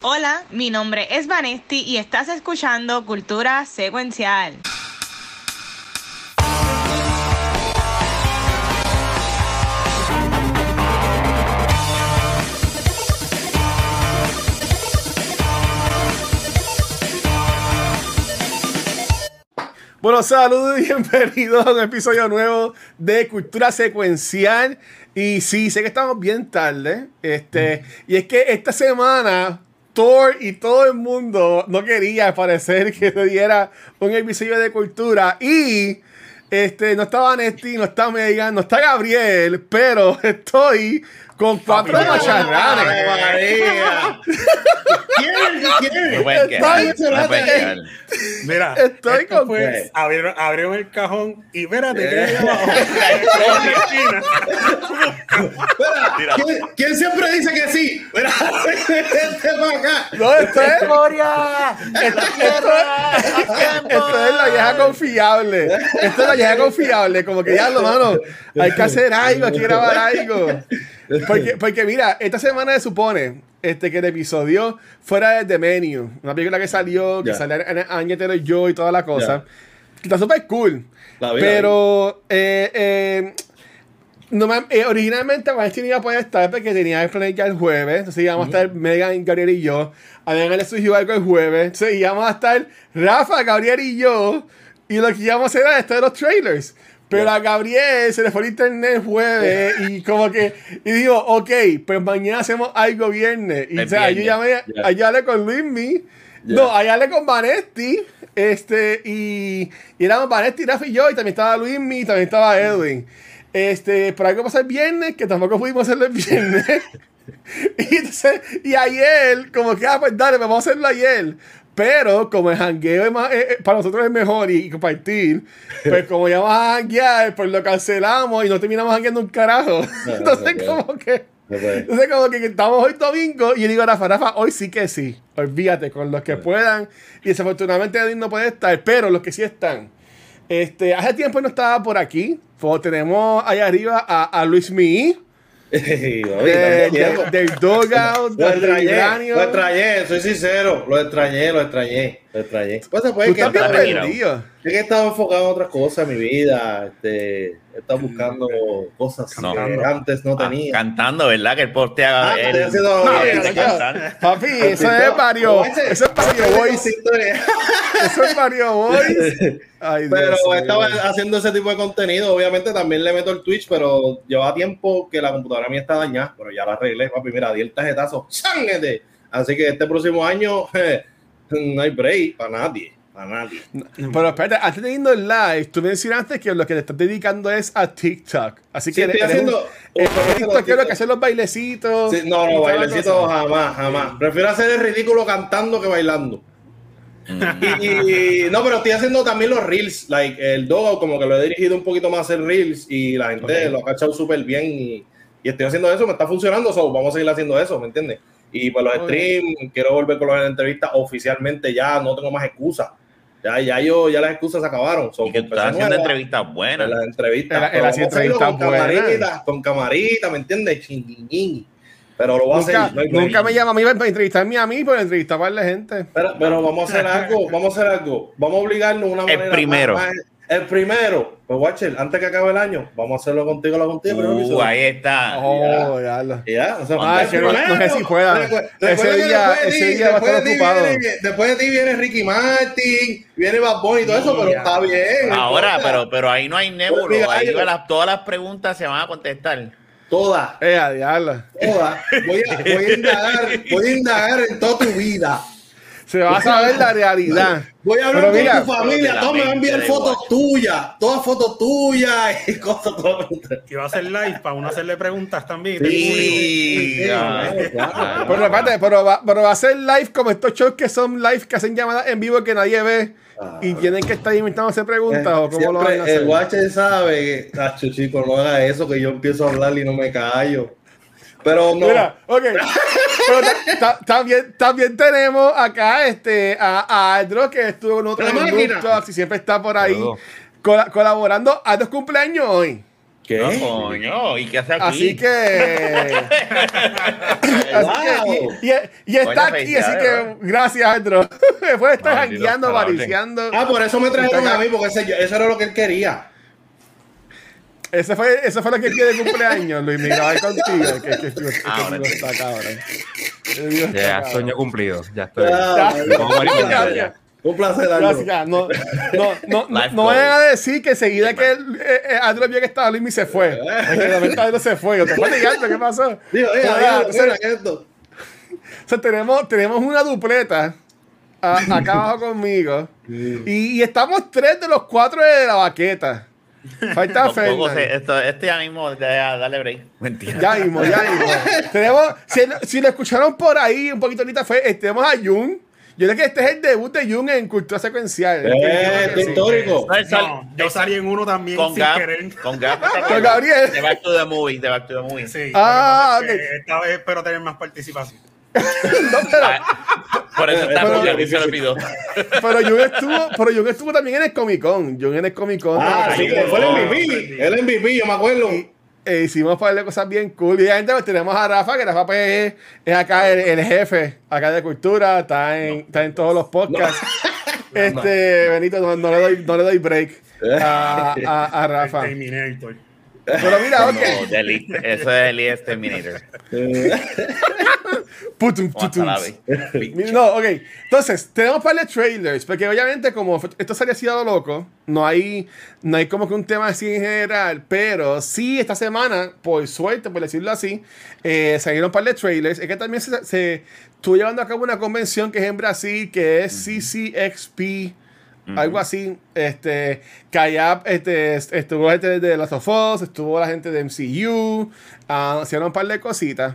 Hola, mi nombre es Vanesti y estás escuchando Cultura Secuencial. Bueno, saludos y bienvenidos a un episodio nuevo de Cultura Secuencial. Y sí, sé que estamos bien tarde. Este, y es que esta semana Y todo el mundo no quería parecer que se diera un episodio de cultura. Y este, no estaba Nesti, no está Megan, no está Gabriel, pero estoy con cuatro macharranes. Mira, Estoy esto con- fue, abrieron, abrieron el cajón y espérate, que hay abajo. ¿Quién, quién siempre dice que sí? Mira, vente para acá. No, esto es Esto, esto- esto es la vieja confiable. Esto es la vieja confiable. Como que ya, lo mano, hay que hacer algo, hay que grabar algo. Porque, porque mira, esta semana se supone este, que el episodio fuera de The Menu, una película que salió, que Ya. salió Anya Taylor Joy y toda la cosa. Que está súper cool. La pero eh, eh, no me- eh, originalmente no iba a poder estar porque tenía el plan ya el jueves. Entonces íbamos a estar Megan, Gabriel y yo. A Megan le surgió algo el jueves. Entonces íbamos a estar Rafa, Gabriel y yo. Y lo que íbamos a hacer era esto de los trailers. Pero a Gabriel se le fue el internet el jueves y como que, y digo, ok, pues mañana hacemos algo viernes. Y o sea, yo llamé, allá hablé con Luismi, no, allá hablé con Vanetti, este, y, y éramos Vanetti, Rafa y yo, y también estaba Luismi, y también estaba Edwin. Este, pero algo pasó el viernes, que tampoco pudimos hacerlo el viernes. y, entonces, y ayer, como que, ah, pues dale, pues vamos a hacerlo ayer. Pero como el jangueo es más- eh, eh, para nosotros es mejor y, y compartir, pues como ya vamos a janguear, pues lo cancelamos y no terminamos jangueando un carajo. no Entonces, como que. Entonces, como que estamos hoy domingo y yo digo a Rafa, Rafa, hoy sí que sí. Olvídate, con los que puedan. Y desafortunadamente Edwin no puede estar, pero los que sí están. Este, hace tiempo no estaba por aquí. Pues tenemos allá arriba a, a Luis Mi, Papi, de- de- del Dogout, Lo del lo extrañé, soy sincero, lo extrañé, lo extrañé, lo extrañé. Pues se puede que estás estaba estaba- perdido. es que estaba enfocado en otras cosas en mi vida, este, he estado buscando cosas No. que antes no Ah, tenía. cantando, ¿verdad? Que él postea. Ah, él- estoy haciendo- él No. Papi, eso es Mario. Eso es Mario Boys. Eso es Mario Boys. Ay, Dios Pero mío. estaba haciendo ese tipo de contenido. Obviamente también le meto el Twitch, pero llevaba tiempo que la computadora mía está dañada. Pero ya la arreglé, papi. Mira, di el tarjetazo. ¡Chángate! Así que este próximo año no hay break para nadie. Para nadie. Pero espérate, antes de irnos live, tú mencionaste que lo que te estás dedicando es a TikTok. Así Sí, que estoy eres haciendo- un, un que hace los bailecitos. Sí, no, no, toda la bailecito cosa. jamás, jamás. Prefiero hacer el ridículo cantando que bailando. Y, y- no, pero estoy haciendo también los reels, like el dogo, como que lo he dirigido un poquito más a hacer reels y la gente lo ha cachado súper bien y, y estoy haciendo eso, me está funcionando, so, vamos a seguir haciendo eso, ¿me entiendes? Y pues los streams, quiero volver con las entrevistas oficialmente ya, no tengo más excusas. Ya, ya yo, ya las excusas se acabaron. So, Y que tú empecé estás haciendo nueva. entrevistas buenas. En las entrevistas. A entrevistas con buenas. camarita, con camarita, ¿me entiendes? Pero lo voy a Nunca, hacer. no hay break. nunca me llama a mí para entrevistarme a mí, para entrevistar a la gente. Pero, pero vamos a hacer algo, vamos a hacer algo. Vamos a obligarnos una El manera. primero. más- más- el primero. Pues, Watcher, antes que acabe el año, vamos a hacerlo contigo, lo contigo. Uh, ahí está. Oh, ya ya, o sea, Ah, el que no- no sé si pueda. Ese día- después de ese ti- día va a estar de ocupado. viene- Después de ti viene Ricky Martin, viene Bad Bunny y todo eso, pero Ya. está bien. Ahora, importa. pero, pero ahí no hay nébulo. Mira, Ahí las- todas las preguntas se van a contestar. Todas. Eh, a diablo. Toda. Voy a, voy a indagar, voy a indagar en toda tu vida. Se va a saber la realidad. Voy a hablar Pero con mira, tu familia, todos me van a enviar fotos tuyas, todas fotos tuyas y cosas todas. Iba a hacer live para uno hacerle preguntas también. Sí. ah. claro, claro. Pero, pero, va, pero va a ser live como estos shows que son live que hacen llamadas en vivo que nadie ve Ah. y tienen que estar inventándose preguntas o cómo lo van a Siempre hacer. el Watcher sabe que, tacho, chico, no haga eso, que yo empiezo a hablar y no me callo. Pero no. Mira, ok. Pero ta- ta- también, también tenemos acá este, a, a Aldro, que estuvo en otro La en y siempre está por ahí cola- colaborando. A dos cumpleaños hoy. ¿Qué? No, coño, ¿y qué hace aquí? Así que. así que y, y- y está aquí, así que gracias, Andro. Después estar Maldito, jangueando, la orden. variciando. Ah, por eso me trajeron a mí, porque ese- eso era lo que él quería. Ese fue, ese fue lo que quiere de cumpleaños, Luis. Mira, va contigo. Que, que, que, que, Ahora que sí. está cabrón. Ya, cabrón. sueño cumplido. Ya estoy. Ah, Vamos a morir con Gracias. ella. Un placer. Gracias. No, no, no, no, no vayan a decir que enseguida que eh, eh, Andrew vio que estaba Luis y se fue. Repente Andrew se fue. Yo te fue ligando, ¿qué pasó? Digo, Pero mira, nada, mira, entonces, mira, ¿qué es esto? O sea, tenemos, tenemos una dupleta a- acá abajo conmigo. Y, y estamos tres de los cuatro de la baqueta. Falta Fernan. esto, este ya mismo, ya, dale break. Mentira. Ya mismo, ya mismo. tenemos, si, si lo escucharon por ahí un poquito ahorita, fue, eh, tenemos a Jun. Yo creo que este es el debut de Jun en cultura secuencial. Eh, es histórico. No, yo salí en uno también con sin querer. con. Con Gabriel. De Back to the Movie, de Back to the Movie. Sí, Ah, que esta vez espero tener más participación. No, pero, Ah, Por eso está porque a mí se olvidó. pero Jun estuvo, pero Jun estuvo también en el Comic Con. Jun en el Comic Con. Ah, sí, eh, que fue el MVP. El MVP, yo me acuerdo. eh, hicimos un par de cosas bien cool. Y obviamente pues, tenemos a Rafa, que Rafa pues, es, es acá el, el jefe acá de cultura, está en, está en todos los podcasts. Este, Benito, no, no le doy, no le doy break a, a, a Rafa. Terminator. Pero mira, ok. No, de Elite- eso es el ES Terminator. Putum, No, ok. Entonces, tenemos un par de trailers, porque obviamente como esto salió así a lo loco, no hay, no hay como que un tema así en general, pero sí esta semana, por suerte, por decirlo así, eh, salieron un par de trailers. Es que también se, se estuvo llevando a cabo una convención que es en Brasil, que es CCXP. Algo así, este, allá este, estuvo gente de Last of Us, estuvo la gente de MCU, ah, hicieron un par de cositas.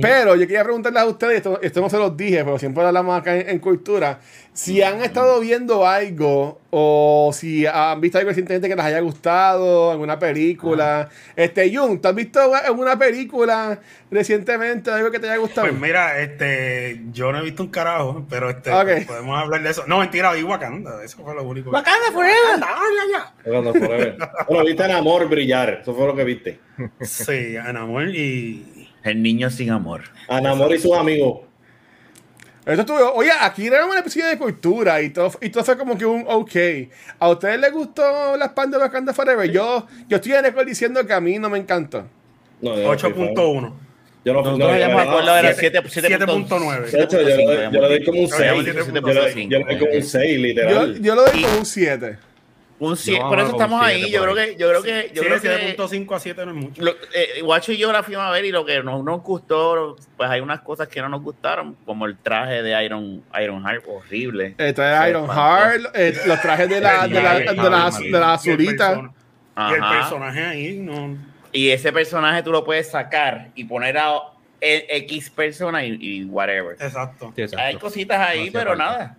Pero yo quería preguntarles a ustedes, esto, esto no se los dije, pero siempre lo hablamos acá en, en Cultura, si han estado viendo algo o si han visto algo recientemente que les haya gustado, alguna película. Este, Jun, ¿tú has visto alguna película recientemente, algo que te haya gustado? Pues mira, este, yo no he visto un carajo, pero este, Ok. podemos hablar de eso. No, mentira, vi Wakanda, eso fue lo único. que- Wakanda forever. Wakanda, ah. Bueno, viste en amor brillar. Eso fue lo que viste. Sí, Anamor y. El niño sin amor. Anamor y sus amigos. Esto estuvo, oye, aquí era un episodio de cultura y todo, y todo fue como que un ok. ¿A ustedes les gustó las pan de Wakanda Forever? Yo, yo estoy en récord diciendo que a mí no me encantó. No, yo no fui fan. 8.1. Yo no habíamos no, acordado era siete- 7.9. 7.9. De hecho, yo, le doy- yo le doy como un 6. Habíamos Yo, le- doy como un 6, Yo, literal. yo lo doy como un 7. Un cien- No, por eso estamos ahí. Yo creo que, yo creo que, yo Sí, creo que 7.5 a 7 no es mucho. lo, eh, Guacho y yo la fuimos a ver y lo que no nos gustó, pues hay unas cosas que no nos gustaron, como el traje de Iron, Iron Heart, horrible. El traje de Iron Heart, eh, los trajes de la, de la, de la, de la Y el azulita. persona- Y el Ajá. personaje ahí no. Y ese personaje tú lo puedes sacar y poner a X persona y, y whatever. Exacto. Sí, exacto. Hay cositas ahí, No pero falta. nada.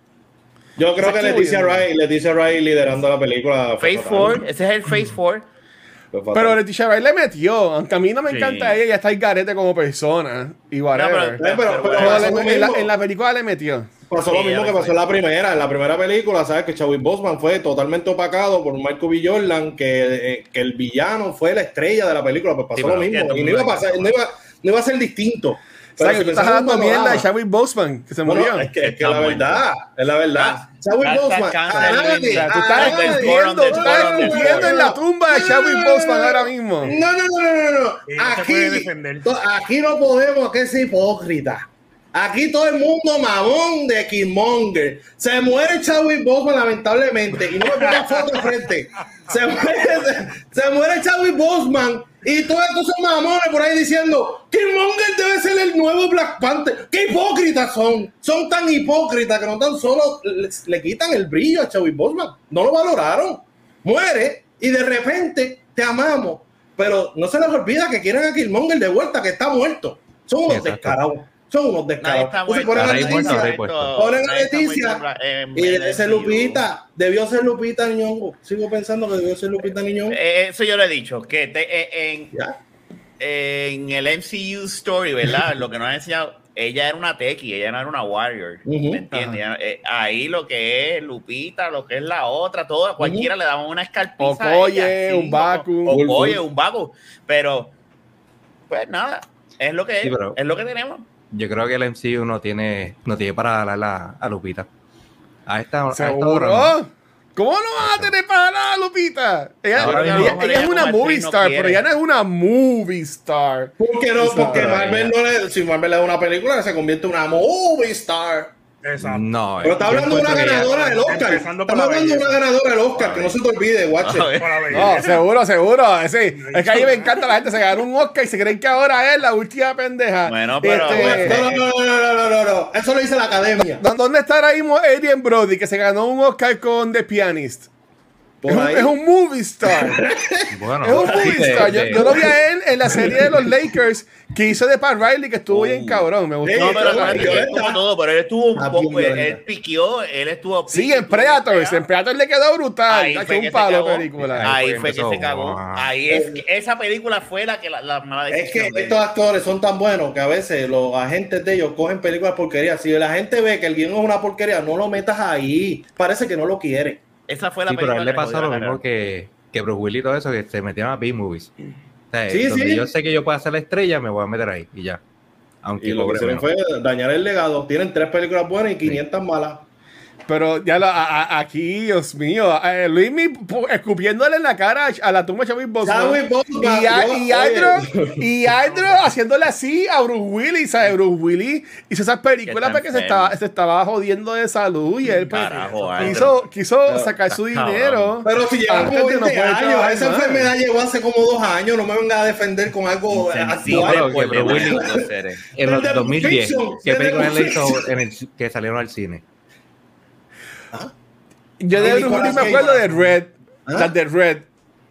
Yo creo que Leticia. Wright, Leticia Wright liderando la película. Phase fatal. 4, ese es el Phase 4. Fue fatal. Pero Leticia Wright le metió, aunque a mí no me Sí. encanta ella, ella está el garete como persona y whatever. Pero- en, la, mismo. en la película le metió. Pasó Sí, lo mismo que pasó en la primera. En la primera película, ¿sabes? Que Chadwick Boseman fue totalmente opacado por Michael B. Jordan, que, eh, que el villano fue la estrella de la película. Pues pasó Sí, lo mismo. Y no el iba a pasar, no iba, no iba a ser distinto. O sea, que si tú estás en mierda panorama- Chadwick Boseman, que se Bueno, murió. es que, es que la muerto. verdad, es la verdad. Chadwick Hashtag Boseman. a sea, tú a estás escondiendo, tú estás escondiendo en la tumba de Chadwick Boseman ahora mismo. No, no, no, no, no, to- aquí no podemos que ser hipócrita. Aquí todo el mundo mamón de Killmonger. Se muere Chadwick Boseman lamentablemente y no me ponga foto de frente. Se muere, se, se muere Chadwick Boseman y todos estos son mamones por ahí diciendo Killmonger debe ser el nuevo Black Panther. ¡Qué hipócritas son! Son tan hipócritas que no tan solo le, le quitan el brillo a Chadwick Boseman. No lo valoraron. Muere y de repente te amamos. Pero no se les olvida que quieren a Killmonger de vuelta, que está muerto. Son unos descarados. Son unos descarados. Entonces ponen a Leticia. Ponen a Leticia y debe ser. Lupita. Debió ser Lupita Niñongo. Sigo pensando que debió ser Lupita Niñongo. Eh, Eso yo lo he dicho, que te- eh, en, en el MCU Story, ¿verdad? Lo que nos han enseñado, ella era una tequi, ella no era una warrior, Ujú. ¿me entiendes? Eh, ahí lo que es Lupita, lo que es la otra, todo, a cualquiera le daban una escarpiza a Okoye, ella, un Baku. o- Okoye, Full, full. un Baku, pero pues nada, es lo que es, Sí, pero- es lo que tenemos. Yo creo que el MCU no tiene, no tiene para darle a, a Lupita. A esta, a esta hora no. ¿Seguro? ¿Cómo no vas a tener para nada, Lupita? Ella, es una movie no star, pero ella no es una movie star. ¿Por qué no? Porque Marvel no le, si Marvel le da una película, se convierte en una movie star. Exacto. No, Pero está yo hablando de una ganadora del Oscar. Estamos la hablando de una ganadora del Oscar, que no se te olvide, guache. No, seguro, seguro. Sí. Es que a mí me encanta la gente. Se ganó un Oscar y se creen que ahora es la última pendeja. Bueno, pero- Este, No, no, no, no, no, no, no, no. Eso lo dice la academia. ¿dó- ¿Dónde está ahora mismo Adrian Brody que se ganó un Oscar con The Pianist? Por Es un, ahí. es un movie star. Bueno, Es un movie de- star. Yo, de- yo lo vi a él en la serie de los Lakers que hizo de Pat Riley, que estuvo bien cabrón. Me gustó. No, pero que él estuvo todo, pero él estuvo un poco, él, él piqueó, él estuvo Sí, en Predators. En Predators le quedó brutal. Ahí fue que un se palo cagó. película. Ahí Ahí fue que empezó. se cagó. Ah. Ahí es que esa película fue la que la, la mala Es que decisión de él. estos actores son tan buenos que a veces los agentes de ellos cogen películas porquerías. Si la gente ve que el guion es una porquería, no lo metas ahí. Parece que no lo quiere. Esa fue la Sí, pero a película él le que pasó lo mismo que, que Bruce Willis y todo eso, que se metieron a B-movies. O sea, Sí, donde sí. yo sé que yo puedo hacer la estrella, me voy a meter ahí y ya. Aunque Y lo que hicieron fue dañar el legado. Tienen tres películas buenas y 500 malas. Pero ya lo- a- a- aquí, Dios mío, eh, Luismi pu- escupiéndole en la cara a la tumba de Chadwick Boseman. Y, a- y Andrew, y Andrew haciéndole así a Bruce Willis, ¿sabes? Bruce Willis hizo esas películas Que porque se estaba, se estaba jodiendo de salud y él pues, Carajo, quiso, quiso Pero, sacar su dinero. Pero si lleva como de no 20 poder años, trabajar esa enfermedad llegó hace como dos años. No me venga a defender con algo actual. Seres. En los Desde 2010, Fiction, ¿qué desde películas le hizo en el, que salieron al cine? Yo de Bruce Willis me acuerdo de Red, ¿Ah? las de Red.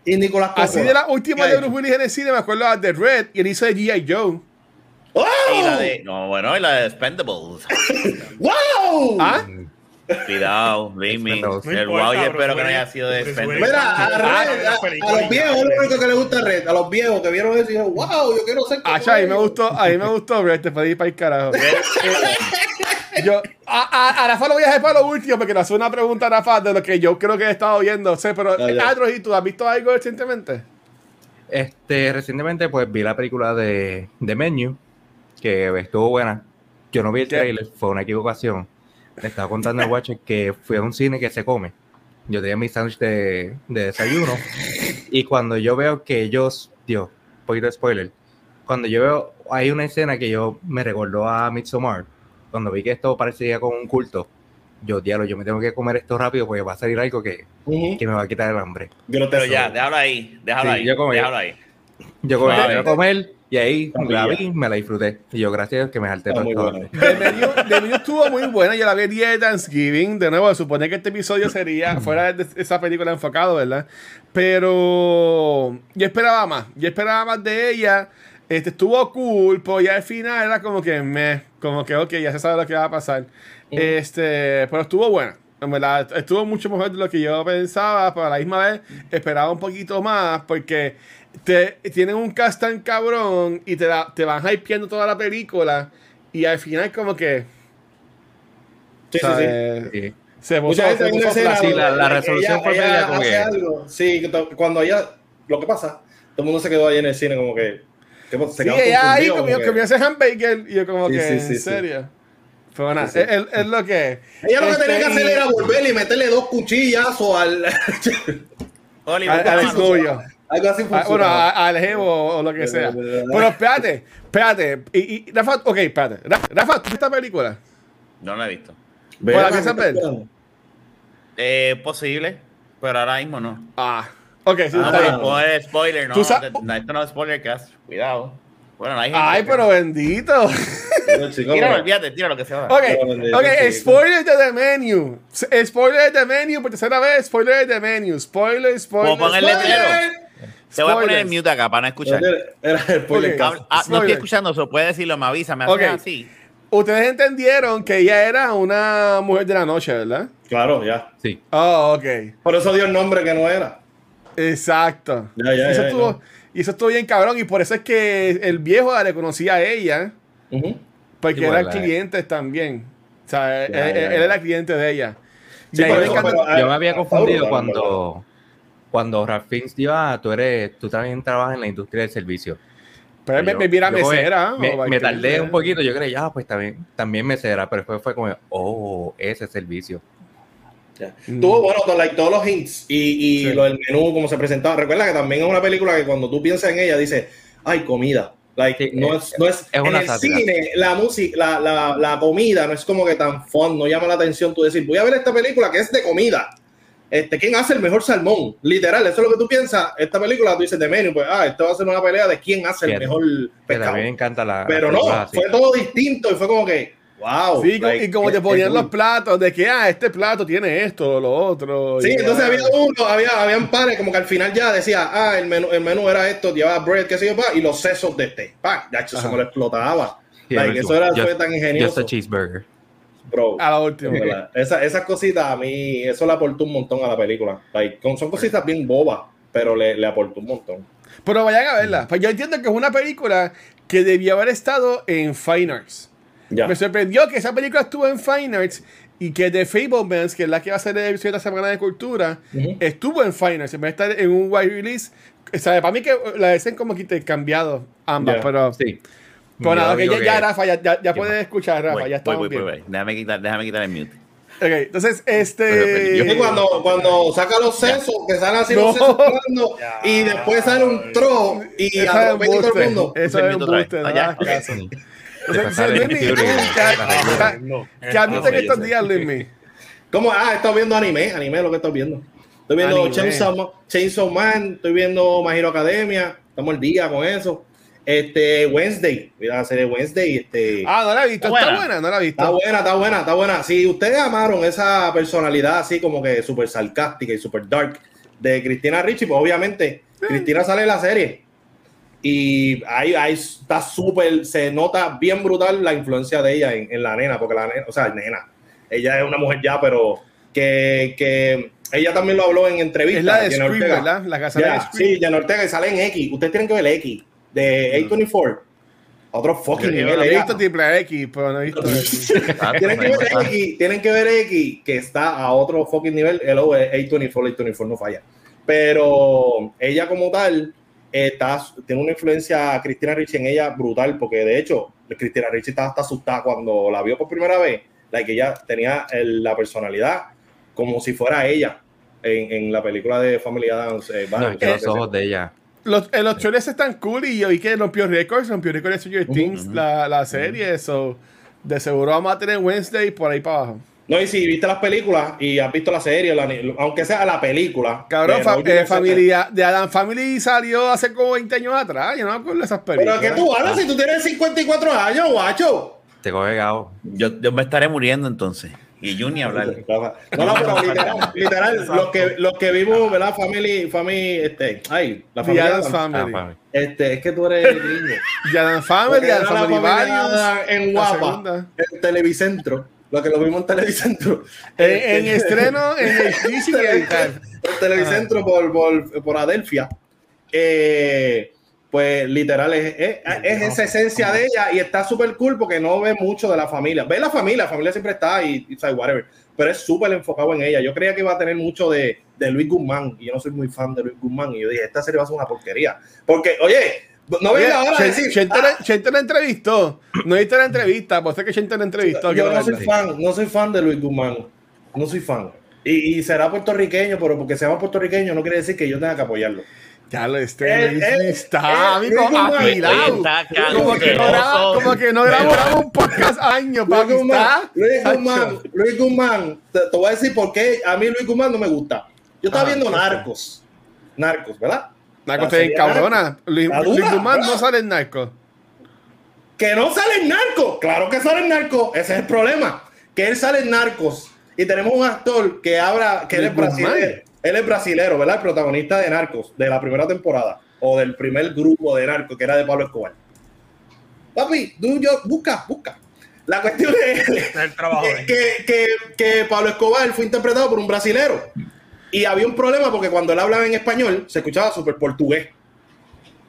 Y Nicolás Así de la última de Bruce Willis en el cine me acuerdo de las de Red y él hizo de G.I. Joe. Y la de, no, bueno, y la de Expendables. ¡Wow! ¿Ah? Cuidado. No El wow, yo espero que no haya sido de Expendables. Mira, a, Ah, Red, a- los viejos, lo único que les gusta Red. A los viejos que vieron eso y dijeron, wow, yo quiero ser Ah, a mí me ellos". gustó, a mí me gustó Red, te puedes ir para el carajo. Yo, a, a, a Rafa lo voy a dejar para lo último porque nos hace una pregunta a Rafa de lo que yo creo que he estado viendo. sé, pero. Andros, ¿y tú has visto algo recientemente? Este, recientemente, pues vi la película de, de Menu, que estuvo buena. Yo no vi el ¿Qué? trailer, fue una equivocación. Le estaba contando al Watcher que fui a un cine que se come. Yo tenía mi sándwich de, de desayuno. Y cuando yo veo que ellos, Dios, poquito de spoiler. Cuando yo veo, hay una escena que yo me recordó a Midsommar. Cuando vi que esto parecía como un culto. Yo, diablo, yo me tengo que comer esto rápido porque va a salir algo que, que me va a quitar el hambre. Pero ya, déjalo ahí, déjalo Sí, ahí, yo como- déjalo ahí. Yo Suave. a comer y ahí la vi, me la disfruté. Y yo, gracias a Dios que me salté todo bueno. The Menu estuvo muy buena. Yo la vi el día de Thanksgiving. De nuevo, supone que este episodio sería fuera de esa película enfocado, ¿verdad? Pero yo esperaba más. Yo esperaba más de ella. Este, estuvo cool, pero ya al final era como que me, como que ok, ya se sabe lo que va a pasar. Este, pero estuvo buena. En verdad, estuvo mucho mejor de lo que yo pensaba, pero a la misma vez esperaba un poquito más porque te, tienen un cast tan cabrón y te, la- te van hypeando toda la película y al final como que Sí, sí, sí. se puso, se puso. Sí, la- resolución ella- fue ella media como hace que- algo. Sí, cuando ella, lo que pasa, todo el mundo se quedó ahí en el cine como que, que se Sí, ella ahí comió, que- comió ese hamburger y yo como Sí, que, sí, sí, ¿en sí. serio? Pero nada, Sí, sí. Es, es- es lo que es. Ella lo que Este, tenía que hacer y- era volver y meterle dos cuchillazos al... Oli, al, exnovio. Algo así Ah, bueno, funcionaba. a- al jevo o, lo que sea. Pero espérate, espérate. Y, y Rafa, ok, espérate. Ra- Rafa, ¿tú viste esta película? No lo he visto. Ve, ¿la ¿qué piensas estás ver? esperando? Eh, posible, pero ahora mismo no. Ah, ok, sí, No, está bien. spoiler, spoiler, no. Esto no es spoiler cast. Cuidado. Bueno, no hay gente Ay, que- pero bendito. Tíralo, olvídate, tira lo que sea. Ok, bendito, ok, sí. spoiler de The Menu. Spoiler de The Menu por tercera vez. Spoiler de The Menu. Spoiler, spoiler. Como pon el spoiler. Te voy a poner en mute acá para no escuchar. Era el spoiler ah, no estoy escuchando eso, puede decirlo, me avisa, me hace Ok. así. Ustedes entendieron que ella era una mujer de la noche, ¿verdad? Claro, ya. Sí. Oh, ok. Por eso dio el nombre que no era. Exacto. Ya, ya, y, eso ya, estuvo, ya. y eso estuvo bien cabrón. Y por eso es que el viejo le conocía a ella. Ujú. Porque Sí, eran clientes también. O sea, él, Ya, él- ya, él ya. era cliente de ella. Sí, Y me pero, Yo me había ah, confundido cuando, cuando Ralph Fiennes dijo, ah, tú eres, tú también trabajas en la industria del servicio. pero me, Yo- me mira mesera. Me, o me bartender. tardé un poquito, yo creí, ah, pues también, también mesera, pero después fue como, oh, ese servicio. Mm. Tuvo, bueno, to- like, todos los hints y, y Sí. lo del menú, como se presentaba. Recuerda que también es una película que cuando tú piensas en ella dices, ay, comida. Like, Sí, no es- es, no es, es en el sátira. cine, la música, la, la, la comida no es como que tan fun, no llama la atención tú decir, voy a ver esta película que es de comida. Este, ¿quién hace el mejor salmón? Literal, eso es lo que tú piensas. Esta película, tú dices de menú, pues, ah, esto va a ser una pelea de quién hace el Que- mejor pescado. me encanta la. Pero no, fue todo distinto y fue como que, wow. Sí, like, y como qué- te ponían los platos, de que, ah, este plato tiene esto, lo otro. Sí, y- entonces había uno, había, habían pares, como que al final ya decía, ah, el menú, el menú era esto, llevaba bread, qué sé yo, pa, y los sesos de este. Pa, ya, eso se me lo explotaba. Like, el eso era, Just- tan Just ingenioso. a cheeseburger. Bro, A la última. Esa- esas cositas a mí, eso le aportó un montón a la película. Like, son cositas bien bobas, pero le, le aportó un montón. Pero vayan a verla. Pues yo entiendo que es una película que debió haber estado en Fine Arts. Ya. Me sorprendió que esa película estuvo en Fine Arts y que The Fablemans, que es la que va a ser de esta semana de cultura, Ujú. estuvo en Fine Arts. En vez de estar en un wide release. O sea, para mí que la hacen como que intercambiado ambas, Ya. pero. Sí. Pero nada, que digo ya, ya, Rafa, ya, ya, ya puedes escuchar, Rafa, Voy, ya estamos voy, voy. Déjame quitar, déjame quitar el mute. Ok, entonces, este. pero Y cuando, cuando saca los sesos, que salen así No. los sesos y después sale un tro y atropella a todo el mundo. Eso es otra vez. embuste, no Ah, O sea, Luismi, ¿qué- la qué- No, ¿Qué has visto en estos días, Luismi? ¿Cómo? Ah, he estado viendo anime, anime es lo que estoy viendo. Estoy viendo. Chainsaw, Chainsaw Man, estoy viendo My Hero Academia, estamos al día con eso. Este, Wednesday, mira la serie Wednesday, este, Ah, no la he visto. Está Está buena. buena, no la he está visto. buena, está buena, está buena. Si ustedes amaron esa personalidad así como que súper sarcástica y súper dark de Cristina Ricci, pues obviamente Cristina sale en la serie. Y ahí, ahí está súper, se nota bien brutal la influencia de ella en, en la nena, porque la nena, o sea, nena, ella es una mujer ya, pero que, que ella también lo habló en entrevistas. Es la de Jenna Scream, Ortega. ¿verdad? La casa de Ya, Scream. sí, Jenna Ortega y sale en X. Ustedes tienen que ver X de A24. Otro fucking Yo nivel. he visto triple X, pero no he visto X. Ah, Tienen que pues, ver ah, X, tienen que ver X, que está a otro fucking nivel. El O es A24, A24 no falla. Pero ella como tal está, tiene una influencia Cristina Ricci en ella brutal, porque de hecho Cristina Ricci estaba hasta asustada cuando la vio por primera vez, la que ella tenía el- la personalidad como si fuera ella en, en la película de Family Adams. eh, No, es que los ojos de ella. Los, eh, los trailers están cool y yo vi que rompió récords, rompió récords de Stranger Ujú, Things, la, la serie, eso. De seguro vamos a tener Wednesday por ahí para abajo. No, y si viste las películas y has visto la serie, la- aunque sea la película. Cabrón, de fa- eh, familia de Adam Family salió hace como 20 años atrás. Yo no me acuerdo de esas películas. Pero que tú hablas si tú tienes 54 años, guacho. Te coge gao. Yo, yo me estaré muriendo entonces. Y yo ni hablar. No, no, pero literal, literal los, que, los que vimos, ¿verdad? Family, family, este, ay, la familia. Family. Ah, mí. este, es que tú eres gringo. Adam Family, Adam Family varios. En Guapa, en Televicentro. Lo que lo vimos en Televicentro. En, Este, en estreno, en el y en Televicentro por, por, por Adelphia. Eh, pues literal es, es, es esa esencia de ella y está súper cool porque no ve mucho de la familia. Ve la familia, la familia siempre está y, y whatever, pero es súper enfocado en ella. Yo creía que iba a tener mucho de, de Luis Guzmán y yo no soy muy fan de Luis Guzmán y yo dije, esta serie va a ser una porquería. Porque, oye, no venga ahora a Chen- decir, Chente la- Chente la entrevistó. No viste la entrevista, pues sé que Chente la entrevistó. yo no soy fan, no soy fan de Luis Guzmán. No soy fan. Y, y será puertorriqueño, pero porque sea puertorriqueño no quiere decir que yo tenga que apoyarlo. Ya lo Eh, Luis eh, está, eh, amigo, Luis Guzmán. afilado. Está Como que no graba, como que no grabamos un podcast años, Luis papi. Guzmán. Luis. Guzmán, Luis Guzmán, te, te voy a decir por qué a mí Luis Guzmán no me gusta. Yo estaba Ah, viendo ¿por? Narcos. Narcos, ¿verdad? Narcos te serie cabrona. Luis, Luis no sale en Narcos. Que no sale en Narcos. Claro que sale en Narcos. Ese es el problema. Que él sale en Narcos. Y tenemos un actor que habla, que él es brasilero. Él es brasilero, ¿verdad? El protagonista de Narcos, de la primera temporada. O del primer grupo de Narcos, que era de Pablo Escobar. Papi, tú, yo, busca, busca. La cuestión es El trabajo. que, que, que, que Pablo Escobar fue interpretado por un brasilero. Y había un problema porque cuando él hablaba en español se escuchaba súper portugués.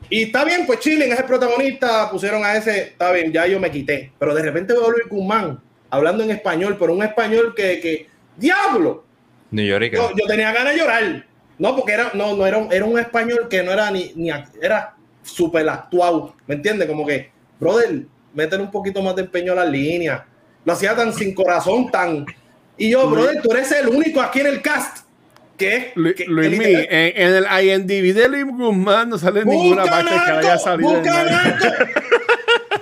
Y está bien, pues Chilling es el protagonista, pusieron a ese, está bien, ya yo me quité. Pero de repente veo a Luis Guzmán hablando en español, pero un español que, que ¡diablo! New York. Yo, yo tenía ganas de llorar. No, porque era, no, no era, un- era un español que no era ni, ni era súper actual, ¿me entiendes? Como que, brother, métele un poquito más de empeño a las líneas. Lo hacía tan sin corazón, tan... Y yo, brother, tú eres el único aquí en el cast Lu- que Luis en, en el IMDb de Luis Guzmán no sale ninguna ¡Busca parte que haya salido. en ¡Busca nada. narco!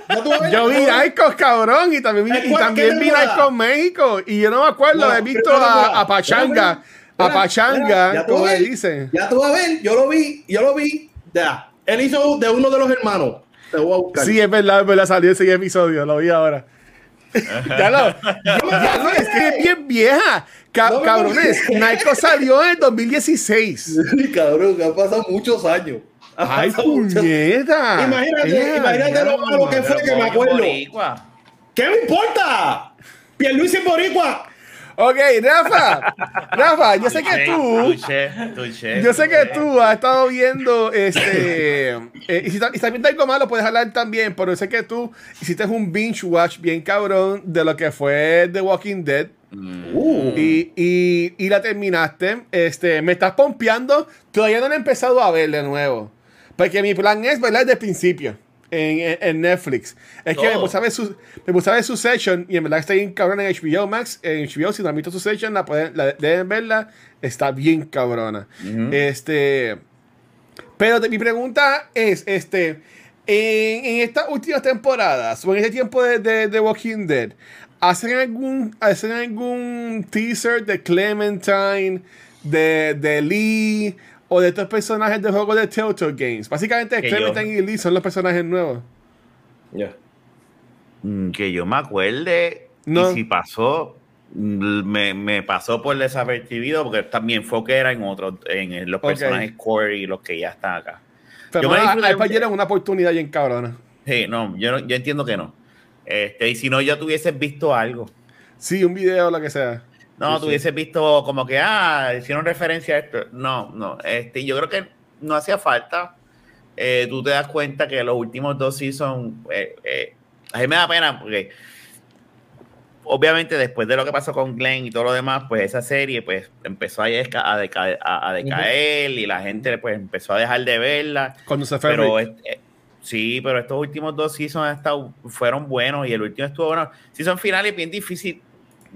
No, tú vas a ver, Yo vi Narcos, cabrón, y también vi, ¿En y cuál- también qué vi? Narcos México. Y yo no me acuerdo, No, he visto a, Pachanga, a Pachanga, tú como le dicen. Ya tú vas a ver, yo lo vi, yo lo vi. Ya. Él hizo de uno de los hermanos. Te voy a buscar. Sí, es verdad, es verdad, salió ese episodio, lo vi ahora. ya lo, ya lo, es que es bien vieja. Ca- No cabrones. Narcos salió en el 2016. Sí, cabrón, han pasado muchos años. Ay, pasado muchos- puñeta. Imagínate, imagínate lo malo que fue que me acuerdo. Boricua. ¿Qué me importa? Pierluisi Boricua. Ok, Rafa, Rafa, yo sé que tú, yo sé que tú has estado viendo, este, eh, y si si también viendo algo malo, puedes hablar también, pero yo sé que tú hiciste un binge watch bien cabrón de lo que fue The Walking Dead. Uh, Y, y, y la terminaste. Este, me estás pompeando. Todavía no he empezado a ver de nuevo. Porque mi plan es verla desde el principio. En, Netflix. Es que me Oh. puse, a ver su, me su session. Y en verdad está bien cabrona en HBO Max. En HBO, si no han visto su session, la, pueden, la deben verla. Está bien cabrona. Este. Pero mi pregunta es: este. En, en estas últimas temporadas, o en este tiempo de, de, de Walking Dead, ¿hacen algún, ¿hacen algún teaser de Clementine, de, de Lee, o de estos personajes de juegos de Telltale Games? Básicamente, Clementine y Lee son los personajes nuevos. ya. Mm, Que yo me acuerde. No. Y si pasó, mm, me, me pasó por desapercibido porque también fue que era en otros, en los personajes core y los que ya están acá. Pero Yo me a- mucho. dieron una oportunidad bien cabrona. Sí, no, yo, no- yo entiendo que no. Este, y si no, ya tuvieses visto algo. Sí, un video o lo que sea. No, Sí, sí. tuvieses visto como que, ah, hicieron referencia a esto. No, no. Este, yo creo que no hacía falta. Eh, tú te das cuenta que los últimos dos seasons, eh, eh, a mí me da pena porque obviamente después de lo que pasó con Glenn y todo lo demás, pues esa serie pues empezó a, desca- a decaer, a, a decaer y la gente pues empezó a dejar de verla. Cuando se fue Pero este, eh, sí, pero estos últimos dos seasons han estado, fueron buenos y el último estuvo bueno. Season final es bien difícil.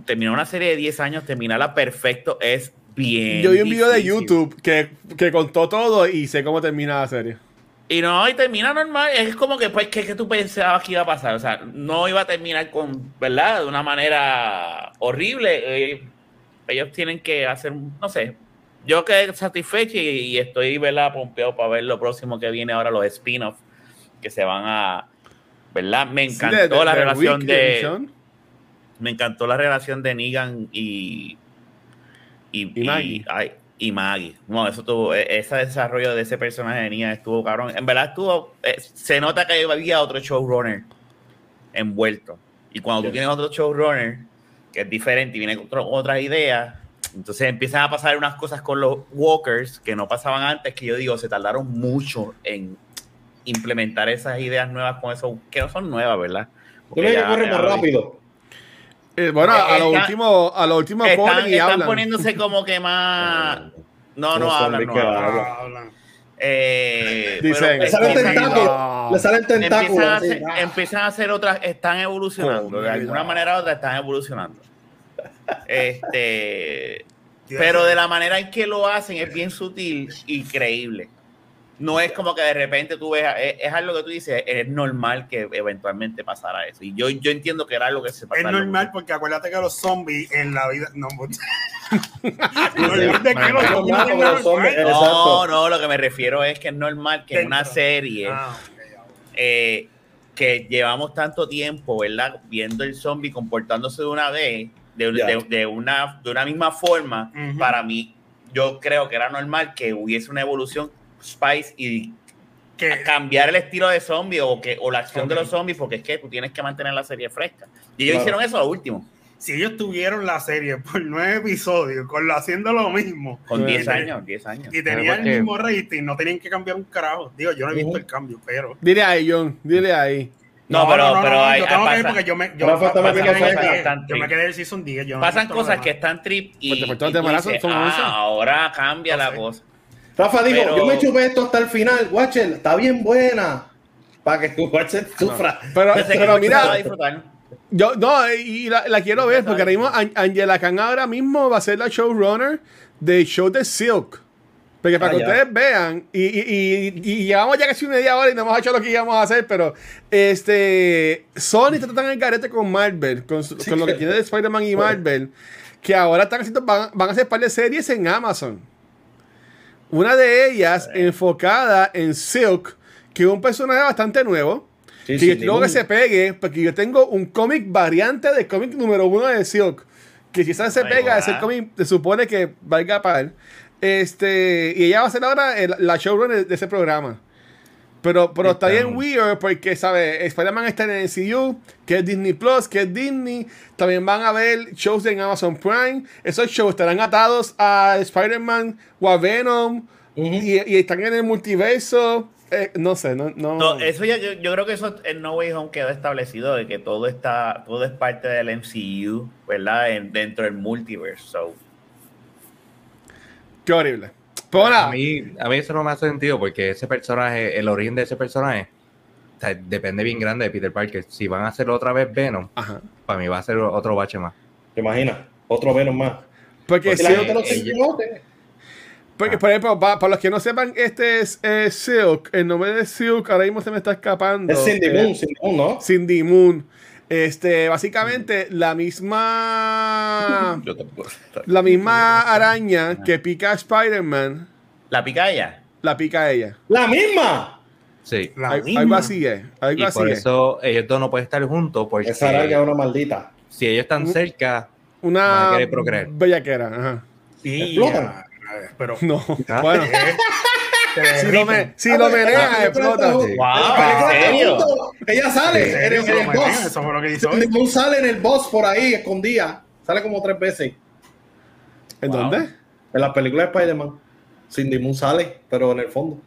Terminar una serie de 10 años, terminarla perfecto es bien. Yo vi un video de. YouTube que, que contó todo y sé cómo termina la serie. Y no, y termina normal. Es como que, pues, ¿qué, qué tú pensabas que iba a pasar? O sea, no iba a terminar con, ¿verdad? De una manera horrible. Eh, ellos tienen que hacer, no sé. Yo quedé satisfecho y, y estoy, ¿verdad? Pompeado para ver lo próximo que viene ahora, los spin-offs que se van a, ¿verdad? Me Sí, encantó de- de- la de relación de. Me encantó la relación de Negan y y, Y Maggie. ay, y Maggie. No, eso tuvo, e- ese desarrollo de ese personaje de Negan estuvo cabrón. En verdad estuvo, eh, se nota que había otro showrunner envuelto. Y cuando tú tienes otro showrunner que es diferente y viene con otras ideas, entonces empiezan a pasar unas cosas con los walkers que no pasaban antes, que yo digo, se tardaron mucho en implementar esas ideas nuevas con eso, que no son nuevas, ¿verdad? Tú Porque que corre ya más rápido. Eh, bueno, a, a lo último, a lo último están, y están hablan. poniéndose como que más. No, no Unos hablan, no hablan. hablan. Eh, Dicen, pero Le sale el empiezan- tentáculo. Le sale el tentáculo. empiezan a, hacer, empiezan a hacer otras, están evolucionando. De alguna manera u otra están evolucionando. Este, pero de la manera en que lo hacen es bien sutil y creíble. No es como que de repente tú ves, es, es algo que tú dices, es normal que eventualmente pasara eso. Y yo, yo entiendo que era algo que se Es pasara. normal porque acuérdate que los zombies en la vida. No, Es normal. No, no, lo que me refiero es que es normal que en una serie Ah, eh, que llevamos tanto tiempo, ¿verdad? Viendo el zombie comportándose de una vez, de, de- de una, de una misma forma, para mí, yo creo que era normal que hubiese una evolución Spice y Que- cambiar el estilo de zombie o, que, o la acción de los zombies, porque es que tú tienes que mantener la serie fresca. Y ellos Claro. hicieron eso a lo último. si ellos tuvieron la serie por nueve episodios, con lo haciendo lo mismo, Con 10 Bueno. años, 10 años. y tenían el mismo rating, no tenían que cambiar un carajo. Digo, yo no he visto el cambio, pero. Dile ahí, John. Dile ahí. No, pero, pero hay, yo tengo que pasa- porque yo me, yo, Bastante. yo me quedé en el season 10. Yo no pasan cosas que están trip y, Pues y temporazo, dices, son ah, 11. ahora cambia No la sé. cosa. Rafa dijo, Pero- yo me chupé esto hasta el final. Watcher, está bien buena. Para que Watcher sufra. Pero, pero mira, yo no, y la, la quiero ver porque ahora mismo An- Angela Khan ahora mismo va a ser la showrunner del show de Silk. Porque para Ah, que ya. ustedes vean, y, y, y, y llevamos ya casi media hora y no hemos hecho lo que íbamos a hacer, pero este Sony está tan en el garete con Marvel, con, lo que tiene de Spider-Man y Marvel, que ahora están haciendo, van, van a hacer par de series en Amazon. Una de ellas enfocada en Silk, que es un personaje bastante nuevo. Sí, que yo ningún- que se pegue, porque yo tengo un cómic variante del cómic número uno de Silk. Que si esa se Ahí pega, ese cómic se supone que valga par. Este, y ella va a ser ahora el- la showrunner de ese programa. Pero, pero está bien weird porque, ¿sabes? Spider-Man está en el MCU, que es Disney Plus, que es Disney. También van a ver shows en Amazon Prime. Esos shows estarán atados a Spider-Man o a Venom. y, y están en el multiverso. Eh, no sé, no. no. No, eso ya, yo, yo creo que eso en No Way Home quedó establecido de que todo está, todo es parte del MCU, ¿verdad? En- dentro del multiverse. So, Qué horrible. A mí, a mí eso no me hace sentido porque ese personaje, el origen de ese personaje, o sea, depende bien grande de Peter Parker. Si van a hacerlo otra vez Venom, Ajá. para mí va a ser otro bache más. ¿Te imaginas? Otro menos más. Porque, la no se ella- conoce. porque, por ejemplo, pa- para, los que no sepan, este es eh, Silk. El nombre de Silk ahora mismo se me está escapando. Es Cindy Eh, Moon, Cindy Moon, ¿no? Cindy Moon. Este, básicamente, la misma. yo tampoco- La misma araña que pica a Spider-Man, La pica ella. la pica a ella. ¡La misma! Sí. La Al- misma. Algo así es. Algo Y así por es. eso ellos dos no pueden estar juntos porque Esa araña es una maldita. si ellos están cerca, van Una a querer procrear. bellaquera. Ajá. Sí, pero. No. Ah. Bueno, si lo, me, si lo meneas, explota. Sí. Wow, ¿en serio? Ella sale ¿En el- en boss. Eso fue lo que hizo Cindy hoy. Moon sale en el boss por ahí, escondida. Sale como tres veces. ¿En Wow. dónde? En las películas de Spider-Man. Cindy Moon sale, pero en el fondo.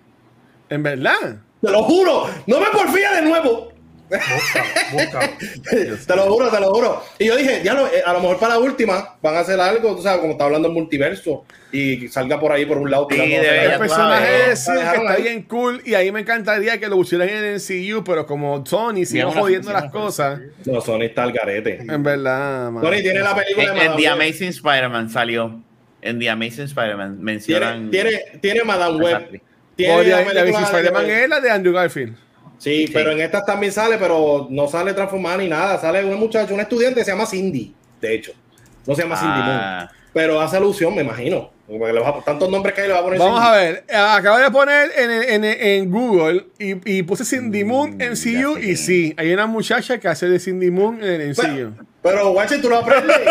¿En verdad? Te lo juro, no me porfía de nuevo. Búscalo, búscalo. te lo juro, te lo juro. Y yo dije, ya lo- eh, a lo mejor para la última van a hacer algo, tú sabes, como está hablando el multiverso y salga por ahí por un lado. Sí, tirando- debe- El personaje de Silk Dejaron está ahí. bien cool y ahí me encantaría que lo pusieran en el MCU, pero como Sony sigue jodiendo las cosas, No, Sony está al garete. en verdad, mano. Sony tiene la película En, de en The. Amazing Spider-Man salió. En The Amazing Spider-Man Tiene, mencionan. tiene, tiene Madame Web. Tiene O de- la Amazing Spider-Man de- es la de Andrew Garfield. Sí, Sí. pero en estas también sale, pero no sale transformada ni nada. Sale una muchacha, una estudiante que se llama Cindy, de hecho. No se llama Cindy Moon. Ah, Pero hace alusión, me imagino. Porque le va a- tantos nombres que hay, le va a poner Vamos Cindy. a ver, acabo de poner en, en, en Google y, y puse Cindy Moon en sé y sí, hay una muchacha que hace de Cindy Moon en MCU. Pero, pero Guache, tú lo aprendes.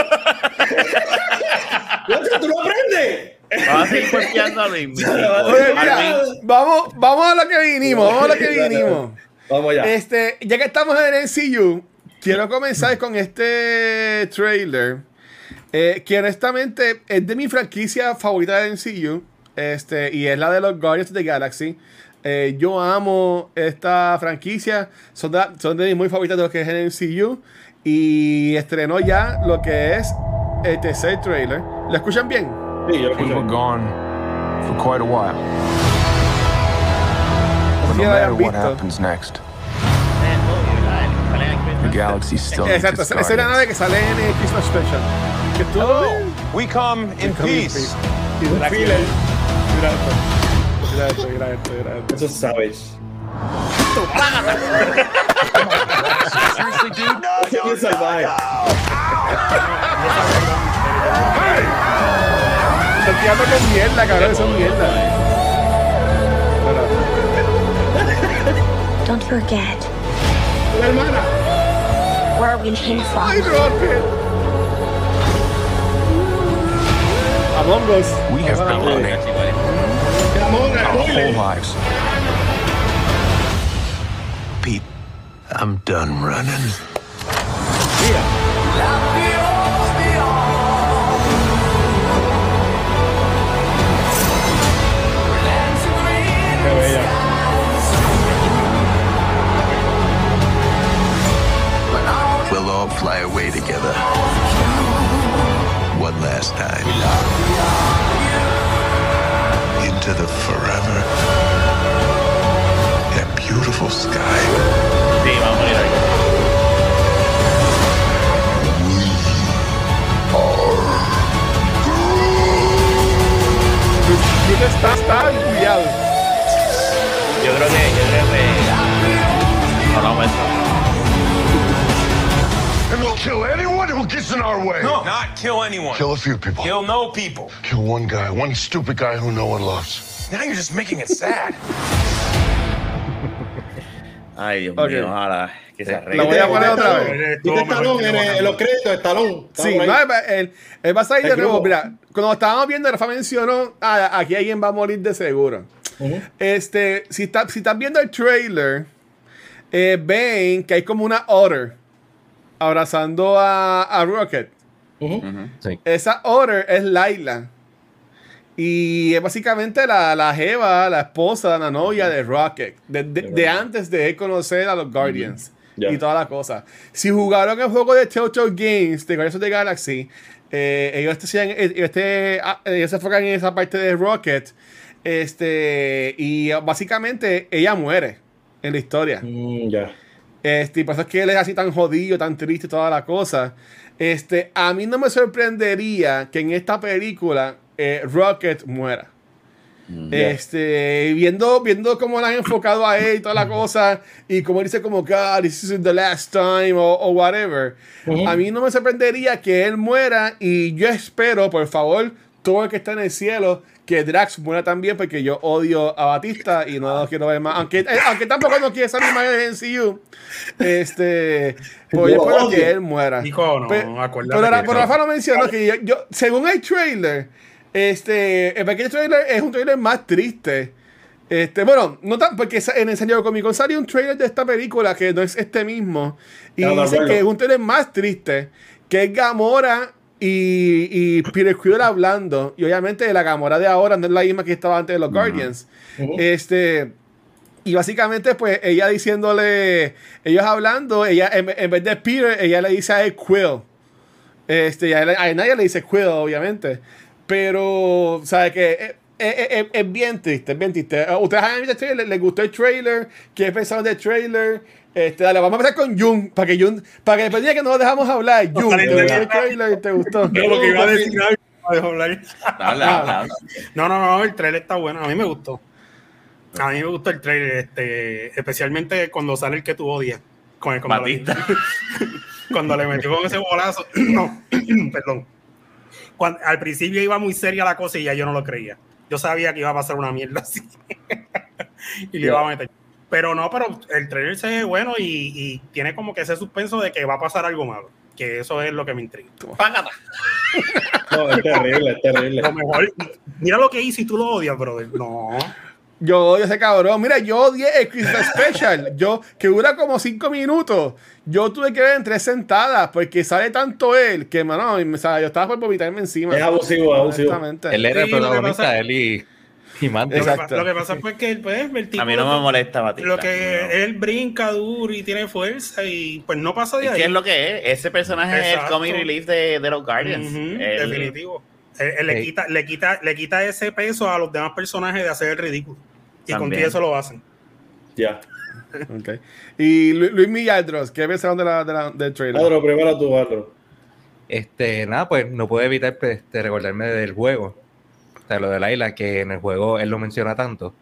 Guache, tú lo aprendes. Vamos a seguir golpeando a Luis. Oye, mira, vamos, vamos a lo que vinimos, vamos a lo que vinimos. Vamos ya. Este, ya que estamos en el MCU, quiero comenzar con este trailer. eh, que honestamente es de mi franquicia favorita del MCU. Este, y es la de los Guardians of the Galaxy. Eh, yo amo esta franquicia. Son de, son de mis muy favoritas de lo que es el MCU. Y estrenó ya lo que es el tercer trailer. ¿Lo escuchan bien? Sí, We were gone for quite a while. But no matter what happens next, the galaxy still eh, needs Exacto, its esa es nave que sale en el Christmas Special. Que tú. We come in peace. Y mira aquí. Mira esto. Mira esto, mira esto, mira esto. Eso es Savage. Seriously, dude? Eso es bien salvaje. Están tirando con mierda, cabrón, son mierda. Don't forget Una hermana. where are we came from. ¡Ay, Rocket! Among Us. We have been running Amor, our amor. whole lives. Pete, I'm done running. yeah. We'll all fly away together. One last time. Into the forever. That beautiful sky. está, está, está Yo creo que, yo creo que. No, no, pues, And we'll kill anyone who gets in our way. No, not kill anyone. Kill a few people. Kill no people. Kill one guy, one stupid guy who no one loves. Now you're just making it sad. Ay, Dios Ok. mío, ojalá que se La arregle. voy a poner otra vez. Estuvo ¿Viste mejor Estalón que en, los créditos? Estalón. Sí, no, él, él- va a salir de nuevo. Mira, cuando estábamos viendo, Rafa mencionó, ah, aquí alguien va a morir de seguro. Este, si, está, si están viendo el trailer, eh, ven que hay como una otter abrazando a, a Rocket. Sí. Esa otter es Laila. Y es básicamente la, la jeva, la esposa, la novia de Rocket. De, de- de antes de él conocer a los Guardians. Y toda la cosa. Si jugaron el juego de Telltale Games, de Guardians of the Galaxy, eh, ellos, te eh, ellos te- ah, ellos se enfocan en esa parte de Rocket. Este, y básicamente ella muere en la historia. Mm, ya. Este, y por eso es que él es así tan jodido, tan triste, toda la cosa. Este, a mí no me sorprendería que en esta película eh, Rocket muera. Este, viendo, viendo cómo la han enfocado a él y toda la cosa, y como dice como, God, this is the last time, o, o whatever. A mí no me sorprendería que él muera, y yo espero, por favor, todo el que está en el cielo, que Drax muera también, porque yo odio a Batista y no lo quiero ver más. Aunque, eh, aunque tampoco no quiere salir más en el MCU. Este, pues yo espero que él muera. Nico, no, pero, Ra- que pero Rafa lo mencionó que yo, yo- según el trailer, este, el pequeño trailer es un trailer más triste. Este, bueno, no tan, porque en el Diego Comic Con salió un trailer de esta película que no es este mismo. Y de dice que es un trailer más triste, que es Gamora y, y Peter Quill hablando. Y obviamente la Gamora de ahora no es la misma que estaba antes de los Guardians. Este. Y básicamente, pues, ella diciéndole, ellos hablando, ella, en, en vez de Peter, ella le dice a él Quill. Este, a, él- a nadie le dice Quill, obviamente. Pero, ¿sabes que es, es- es- es bien triste, es bien triste. Ustedes han visto el trailer, les gustó el trailer, ¿qué pensaron del trailer? Este, dale, vamos a empezar con Jun, para que Jun, para que después diga que no lo dejamos hablar. Jun, sale ¿te trailer? ¿Te gustó? Yo lo que iba a decir algo, no hablar. No, no, no, el trailer está bueno. A mí me gustó. A mí me gustó el trailer, este, especialmente cuando sale el que tú odias. Con el, cuando, le, cuando le metió con ese bolazo. No, perdón. Cuando- al principio iba muy seria la cosa y ya yo no lo creía. Yo sabía que iba a pasar una mierda así. y le iba a meter. Pero no, pero el trailer se ve bueno y, y tiene como que ese suspenso de que va a pasar algo malo. Que eso es lo que me intriga. Págata. No, es terrible, es terrible. Lo mejor, mira lo que hice y tú lo odias, brother. No. Yo odio a ese cabrón. Mira, yo odié el Christmas Special. Yo, que dura como cinco minutos. Yo tuve que ver en tres sentadas porque sale tanto él que, mano, o sea, yo estaba por vomitarme encima. Es abusivo, abusivo. Él era el protagonista, él y, y. Lo que, lo pasa fue que pues, el tipo A mí no me molesta Batista. Lo que no. él brinca duro y tiene fuerza y pues no pasa de ahí. que es lo que es. Ese personaje es el comic relief de, de los Guardians. Él- Definitivo. Él, él le, Sí. quita, le, quita, le quita ese peso a los demás personajes de hacer el ridículo. Y También. contigo eso lo hacen. Ya. Ok. Y Lu- Luis Milladros, ¿qué pensaron de la, de la- del trailer? Adro, primero tú, Adro. Este, nada, pues no puedo evitar pues, este, recordarme del juego. Sea, lo de Laila, que en el juego él lo menciona tanto.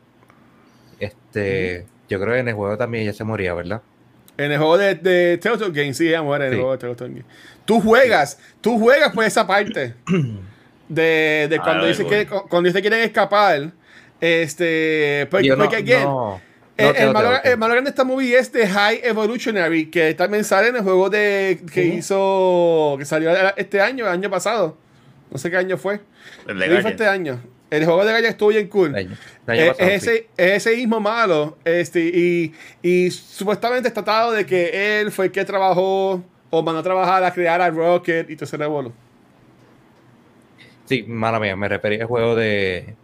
Este, yo creo que en el juego también ella se moría, ¿verdad? En el juego de, de Telltale Games, sí, ella muere en el juego de Telltale Games. Tú juegas, tú juegas por esa parte. De, de cuando, Ah, dice bueno. que, cuando dice que quieren escapar. Este, porque, Yo no- porque again, no, el, no el tengo- malo, tengo- el malo grande de esta movie es de High Evolutionary, que también sale en el juego de que hizo, que salió este año, el año pasado. No sé qué año fue. El de fue este año. El juego de Gaia estuvo bien cool. el año- el año Es, pasado, es sí. ese, es ese mismo malo. Este, y, y supuestamente está tratado de que él fue el que trabajó o mandó a trabajar a crear a Rocket y todo ese revuelo. Sí, mala mía, me refería al juego de,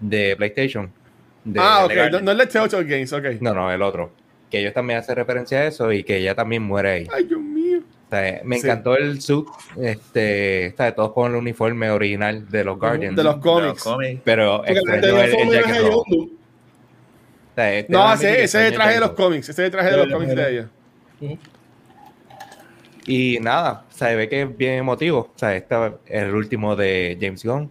de PlayStation. de- ah, ok. No, no es de Telltale Games, ok. No, no, el otro. Que ellos también hacen referencia a eso y que ella también muere ahí. Ay, Dios me Sí. encantó el suit, este, está todos con el uniforme original de los Guardians. De los cómics. Pero Porque la gente extraño el, el jacket rojo. Sea, este No, ese, es el traje de los cómics. Ese es el traje de los cómics de ella. Y nada, o sea, ve que es bien emotivo. O sea, este es el último de James Gunn.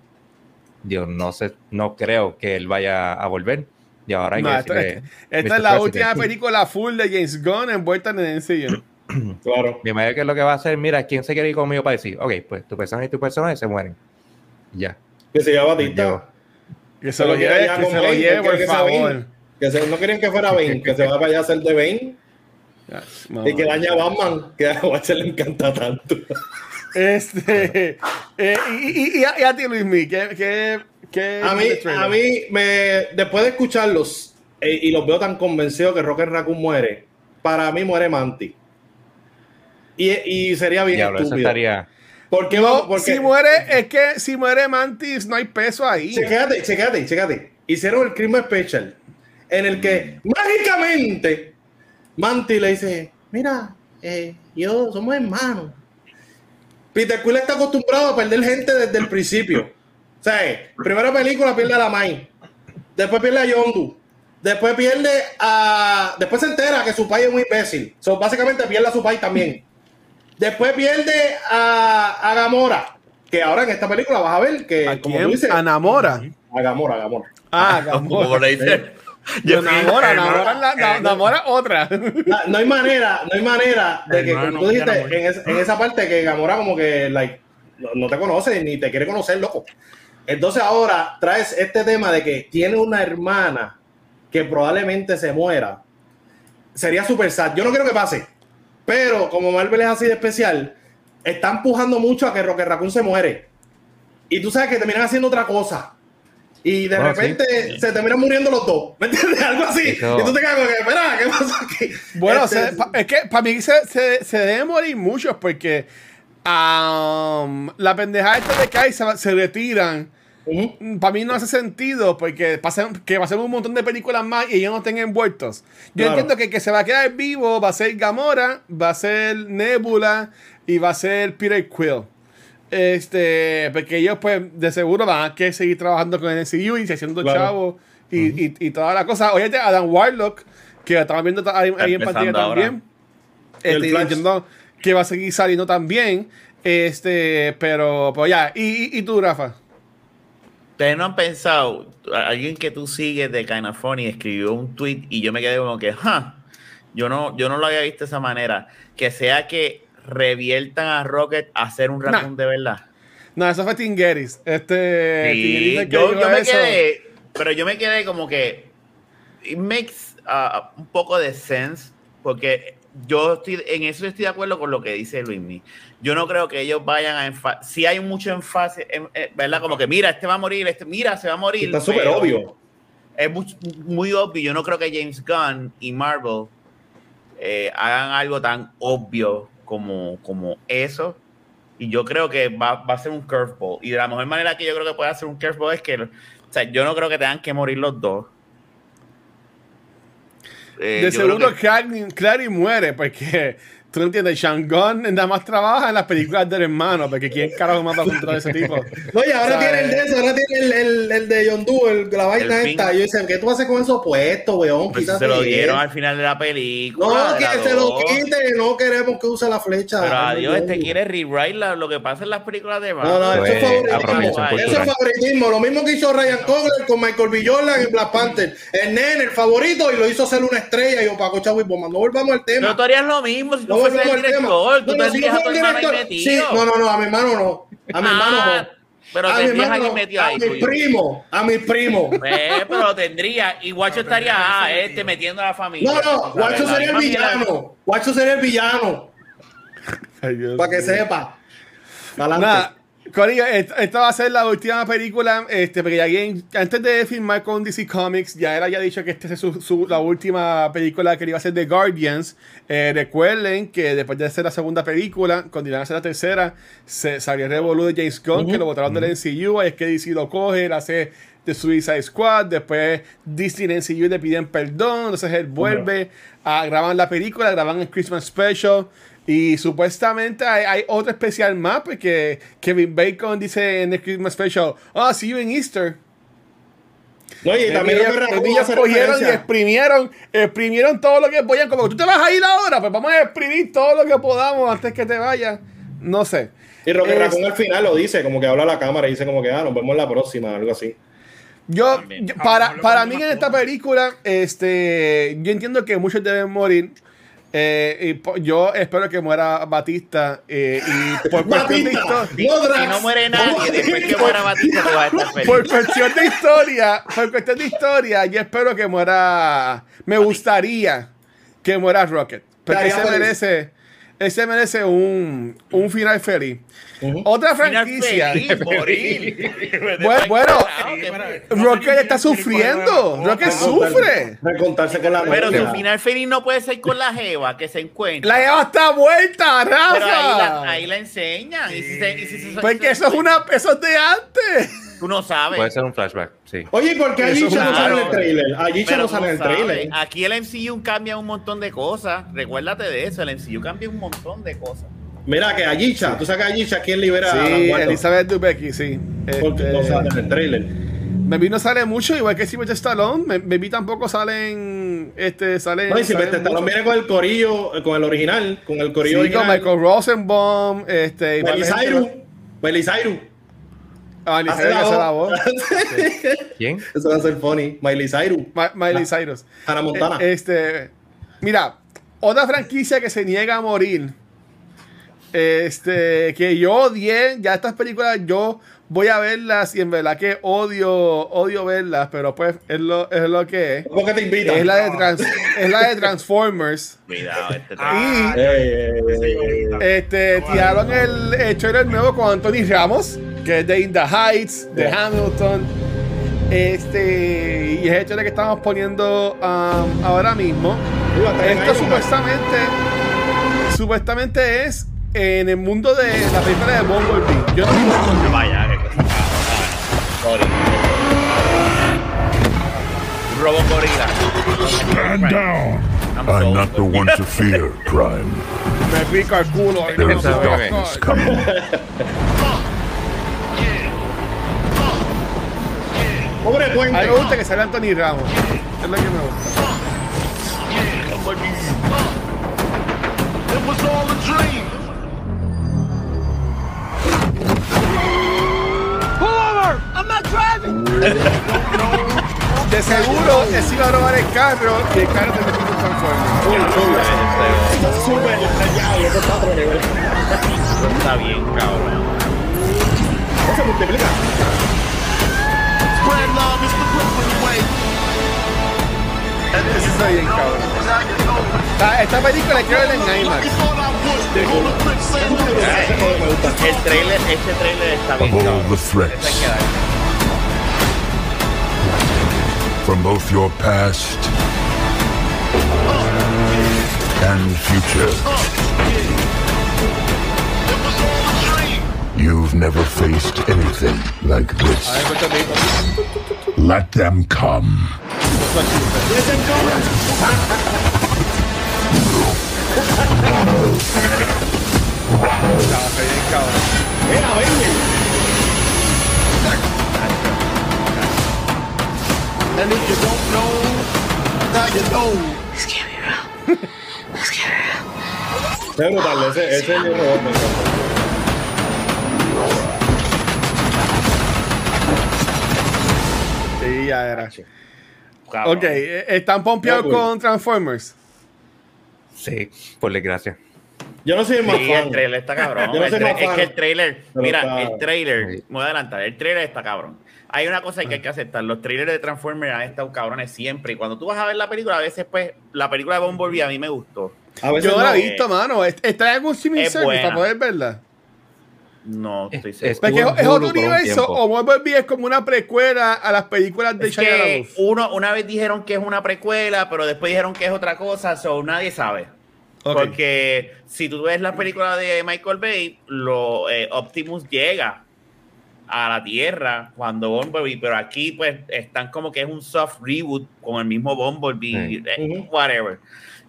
Yo no sé, no creo que él vaya a volver. Y ahora hay No, que esta, decirle, esta Mr. es la última película full de James Gunn envuelta en el MCU. Claro. Mi madre que lo que va a hacer, mira, ¿quién se quiere ir conmigo para decir? Ok, pues tu personaje y tu personaje se mueren. Ya. Que se llama Yo. Batista. Que se lo lleve, que se lo lleve, por que favor. Que se- no querían que fuera Bane, que se va para allá a hacer de Bane No. y que daña a Batman, que a Watcher le encanta tanto. Este, eh, y, y- y a, y a ti, Luismi, ¿qué, qué, qué A mí, a mí me, después de escucharlos eh, y los veo tan convencidos que Rocket Raccoon muere, para mí muere Manti. Y, y sería bien Diablo, eso estúpido. estaría. ¿Por qué No, vamos? Porque, si muere, es que si muere Mantis, no hay peso ahí. Chequéate, chequéate, chequéate. Hicieron el crimen special en el que mágicamente Manti le dice: Mira, eh, yo somos hermanos. Peter Quill está acostumbrado a perder gente desde el principio. O sea, eh, primera película pierde a la Mai, después pierde a Yondu, después pierde a. Después se entera que su país es muy imbécil. So, básicamente pierde a su país también. Después pierde a, a Gamora, que ahora en esta película vas a ver que, ¿A como quién? tú dices, A Namora. a Gamora, a Gamora. Ah, Como Gamora. le dice. Yo Namora, Namora, Namora otra. No, no hay manera, no hay manera de que, Hermano, como tú dijiste, en, es- en esa parte que Gamora como que like, no, no te conoce ni te quiere conocer, loco. Entonces ahora traes este tema de que tiene una hermana que probablemente se muera. Sería super sad. Yo no quiero que pase. Pero como Marvel es así de especial, está empujando mucho a que Rocket Raccoon se muere. Y tú sabes que terminan haciendo otra cosa. Y de Bueno, repente se terminan muriendo los dos. ¿Me entiendes? Algo así. Eso- Y tú te que, espera, ¿qué pasa aquí? Bueno, Este, se- es que para mí se, se, se deben morir muchos porque am, la pendejada esta de Kai se, se retiran. Para mí no hace sentido porque pasen, que va a ser un montón de películas más y ellos no estén envueltos. Yo Claro. entiendo que el que se va a quedar vivo va a ser Gamora, va a ser Nebula y va a ser Peter Quill. Este, porque ellos pues de seguro van a querer seguir trabajando con el MCU y haciendo Claro. chavos y, y, y toda la cosa. Oye, Adam Warlock, que estamos viendo ahí, ahí en pantalla ahora. también. Este, entiendo que va a seguir saliendo también. Este, pero, pues ya. ¿Y, y, y tú, Rafa? Ustedes no han pensado, alguien que tú sigues de Kind of Funny escribió un tweet y yo me quedé como que, "Ja, yo no, yo no lo había visto de esa manera. Que sea que reviertan a Rocket a hacer un raccoon de verdad. No, eso fue Tingeris. Este. Sí, Tingeris me yo, me eso. quedé, pero yo me quedé como que it makes uh, un poco de sense porque yo estoy en eso estoy de acuerdo con lo que dice Luismi. Yo no creo que ellos vayan a enfa si hay mucho enfoque, en- ¿verdad? Como que mira, este va a morir, este mira, se va a morir. Está súper obvio. Es muy, muy obvio. Yo no creo que James Gunn y Marvel eh, hagan algo tan obvio como, como eso. Y yo creo que va, va a ser un curveball. Y de la mejor manera que yo creo que puede hacer un curveball es que, o sea, yo no creo que tengan que morir los dos. Eh, De seguro que- Clary muere porque tú no entiendes. Shangon nada más trabaja en las películas del hermano. Porque ¿quién carajo más va a controlar ese tipo? No, y ahora tiene el de eso, ahora tiene el, el, el de Yondu, el, la vaina El esta. fin. Y yo dicen, ¿qué tú haces con esos puestos, weón? pues, se lo dieron al final de la película. No, que se lo dos. quite, no queremos que use la flecha. Pero adiós, este quiere rewrite la- lo que pasa en las películas de No, no, Marvel. eso es Pues, favoritismo. Eso es favoritismo. Lo mismo que hizo Ryan Coogler con Michael B. Jordan en Black Panther. El nene, el favorito, y lo hizo ser una estrella. Y yo, Paco Chavo Bomba. No volvamos al tema. Pero tú harías lo mismo si tú No volvamos el director. Tú No, no, si no fuera el ahí director-. Sí, no, no, no, a mi hermano no. A mi hermano Ah, no. Pero a mi tendrías a alguien no. metido A ahí. mi tuyo. primo, a mi primo. Eh, pero tendría. Y Guacho estaría, ah, este metiendo a la familia. No, no, Guacho sería el villano. Guacho sería el villano. Para que sepa. Adelante. Corillo, esta, esta va a ser la última película, este, porque ya antes de firmar con DC Comics, ya él había dicho que esta es su, su- la última película que él iba a hacer de Guardians. Eh, recuerden que después de hacer la segunda película, cuando iban a hacer la tercera, se salió el revolú de James Gunn, que lo botaron del MCU, es que DC lo coge, él hace de Suicide Squad, después Disney y MCU le piden perdón, entonces él vuelve a grabar la película, graban el Christmas Special, Y supuestamente hay, hay otro especial más, porque Kevin Bacon dice en el Christmas Special, ah, see you in Easter. No, y también ellos, ellos cogieron y exprimieron, exprimieron todo lo que podían. Como tú te vas a ir ahora, pues vamos a exprimir todo lo que podamos antes que te vayas. No sé. Y Roque Es- Raccoon al final lo dice, como que habla a la cámara y dice como que, ah, nos vemos la próxima, algo así. Yo, yo- Ah, para, hablo para mí en esta película, este, yo entiendo que muchos deben morir. Eh, y po- yo espero que muera Batista. eh, y por cuestión de historia. Si no muere nadie, después que muera Batista, tú vas a estar feliz. Por cuestión de historia, por cuestión de historia, yo espero que muera. Me gustaría que muera Rocket. Porque ese merece, ese merece un, un final feliz. Otra franquicia. feliz, morir. Bueno, bueno, Claro, Rocket está sufriendo. Rocket sufre. Recontarse con la Pero su final feliz no puede ser con la jeva que se encuentra. La Eva está muerta, Pero ahí la, Rafa. ahí la enseñan. Y si se- y si se- Porque eso es una eso es de antes. Tú no sabes. Puede ser un flashback, sí. Oye, ¿y por qué Eso Ayicha es no un- sale en el Claro. trailer? Pero no sale en el sabes, trailer. Aquí el MCU cambia un montón de cosas. Recuérdate de eso. El MCU cambia un montón de cosas. Mira que Ayicha, tú sabes que Ayicha quién libera a Sí, Guardo? Elizabeth Dubecki, sí. Porque Este, no sale en el trailer. Baby no sale mucho, igual que Sylvester Stallone. Me- Baby tampoco salen. Este, salen. No, y Sylvester Stallone viene con el corillo, con el original, con el corillo Sí, con. Michael Rosenbaum. Este. Miley Cyrus. Ah, Miley Cyrus hace la voz. ¿Quién? Eso va a ser funny. Miley Cyrus. Ma- Miley Cyrus. Hannah Montana. Eh, Este, mira, otra franquicia que se niega a morir. Este, que yo odié, ya estas películas yo voy a verlas y en verdad que odio, odio verlas, pero pues es lo, es lo que es. ¿Por qué te invitan? Es la de, Trans- es la de Transformers. Cuidado, este Ah, Y-. Este, tiraron el, el trailer nuevo con Anthony Ramos, que es de In the Heights, de Hamilton. Este, y es el trailer que estamos poniendo um, ahora mismo. Esto supuestamente, supuestamente es en el mundo de la película de Bumblebee. Yo no No vaya, que cosa. Sorry. Robot gorila. Stand down. I'm not the one to fear crime. me pica el culo. There is Esa bebé. darkness coming. Pobre A mí puente. me gusta que salga Anthony Ramos. Es lo que me gusta. It was all a dream. De seguro, se iba a robar el carro y el carro se metió un Transformers. Súper detallado, eso está a otro nivel. Eso está bien, cabrón. No se multiplica. Eso está bien, cabrón. Esta, película hay que verla en IMAX. El trailer, este trailer está bien, Of all the threats from both your past and future. You've never faced anything like this. Let them come. Baby. And if you don't know, now you know. Es brutal, ese, ese robot. me encanta. Sí, ya era. Ok, eh, ¿están pompeados con Transformers? Sí, por desgracia. Yo no soy el más Sí, el trailer está cabrón. Yo no El soy tra- más es fan. que el trailer, Pero mira, está- el trailer, Sí. me voy a adelantar, el trailer está cabrón. Hay una cosa que hay que aceptar, los trailers de Transformers han estado cabrones siempre. Y cuando tú vas a ver la película, a veces, pues, la película de Bumblebee a mí me gustó. A veces Yo no la he visto, mano. ¿Est- ¿Está en algún streaming Es service buena. para poder verla? No, estoy Es- seguro. Porque es, es en otro un universo o Bumblebee es como una precuela a las películas de Es Shia uno, una vez dijeron que es una precuela, pero después dijeron que es otra cosa, so nadie sabe. Porque si tú ves la película de Michael Bay, lo, eh, Optimus llega a la Tierra cuando Bumblebee, pero aquí pues están como que es un soft reboot con el mismo Bumblebee, Sí. eh, whatever.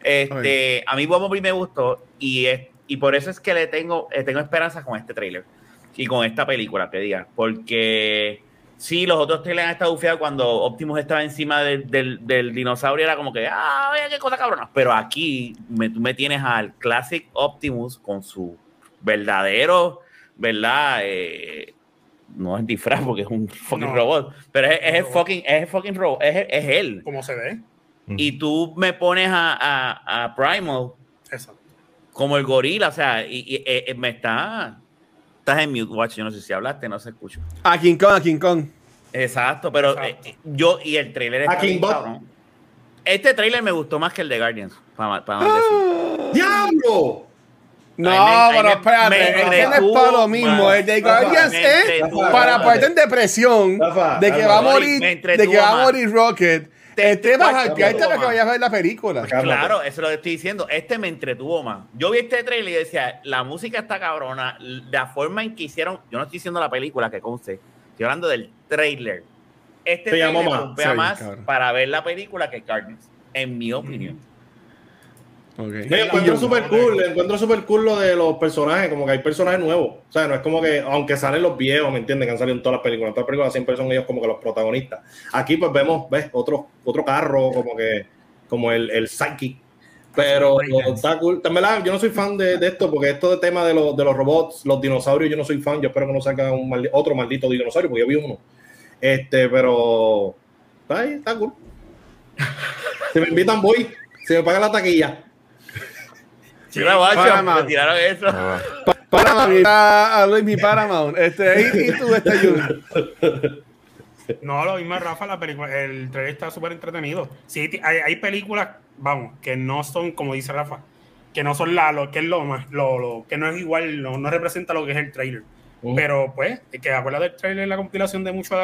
Este, A mí Bumblebee me gustó y es y por eso es que le tengo, eh, tengo esperanza con este trailer y con esta película, que diga, porque sí, los otros trailers han estado bufiados cuando Optimus estaba encima del, del, del dinosaurio, era como que, ah, vaya qué cosa cabrona. Pero aquí me, tú me tienes al Classic Optimus con su verdadero, ¿verdad? Eh, no es disfraz porque es un fucking No. robot, pero es, es el robot. fucking, es el fucking robot, es, es él. Como se ve. Y tú me pones a, a, a Primal. Como el gorila, o sea, y, y, eh, eh, me está. Estás en mute, watch. Yo no sé si hablaste, no se escucha. A King Kong, a King Kong. Exacto, pero Exacto. eh, yo y el trailer está A King cabrón. Este trailer me gustó más que el de Guardians, para, para no decir. ¡Diablo! No, me- pero me- espérate, me es que no es para lo mismo. El de Guardians es para ponerte en depresión Rafa, de que Rafa, va a morir, de que va a morir Rocket. Te- Este te- va a te- hypearte te- para que vayas a ver la película. Claro, eso es lo que estoy diciendo. Este me entretuvo más. Yo vi este trailer y decía, la música está cabrona, la forma en que hicieron, yo no estoy diciendo la película que conste, estoy hablando del trailer. Este Te llamó trailer más. más para ver la película que Guardians, en mi opinión. Ok. Yo encuentro súper cool, encuentro súper cool lo de los personajes, como que hay personajes nuevos. O sea, no es como que, aunque salen los viejos, ¿me entienden? Que han salido en todas las películas. En todas las películas siempre son ellos como que los protagonistas. Aquí pues vemos, ves, otro, otro carro, como que, como el, el Psyche. Pero está cool. En verdad, yo no soy fan de, de esto, porque esto de tema de, los de los robots, los dinosaurios, yo no soy fan. Yo espero que no saca un maldi- otro maldito dinosaurio, porque yo vi uno. Este, pero está ahí, está cool. Si me invitan, voy. Si me pagan la taquilla. Sí, la guacho, Paramount. me tiraron eso. Ah, Paramount, a, a Luis mi Paramount. Este, y, y tú, este Jun. No, lo mismo Rafa, la película, el trailer está súper entretenido. Sí, hay, hay películas, vamos, que no son, como dice Rafa, que no son la, lo que es lo más, lo, lo- que no es igual, no, no representa lo que es el trailer. Ujú. Pero pues, es que acuerda del trailer la compilación de muchas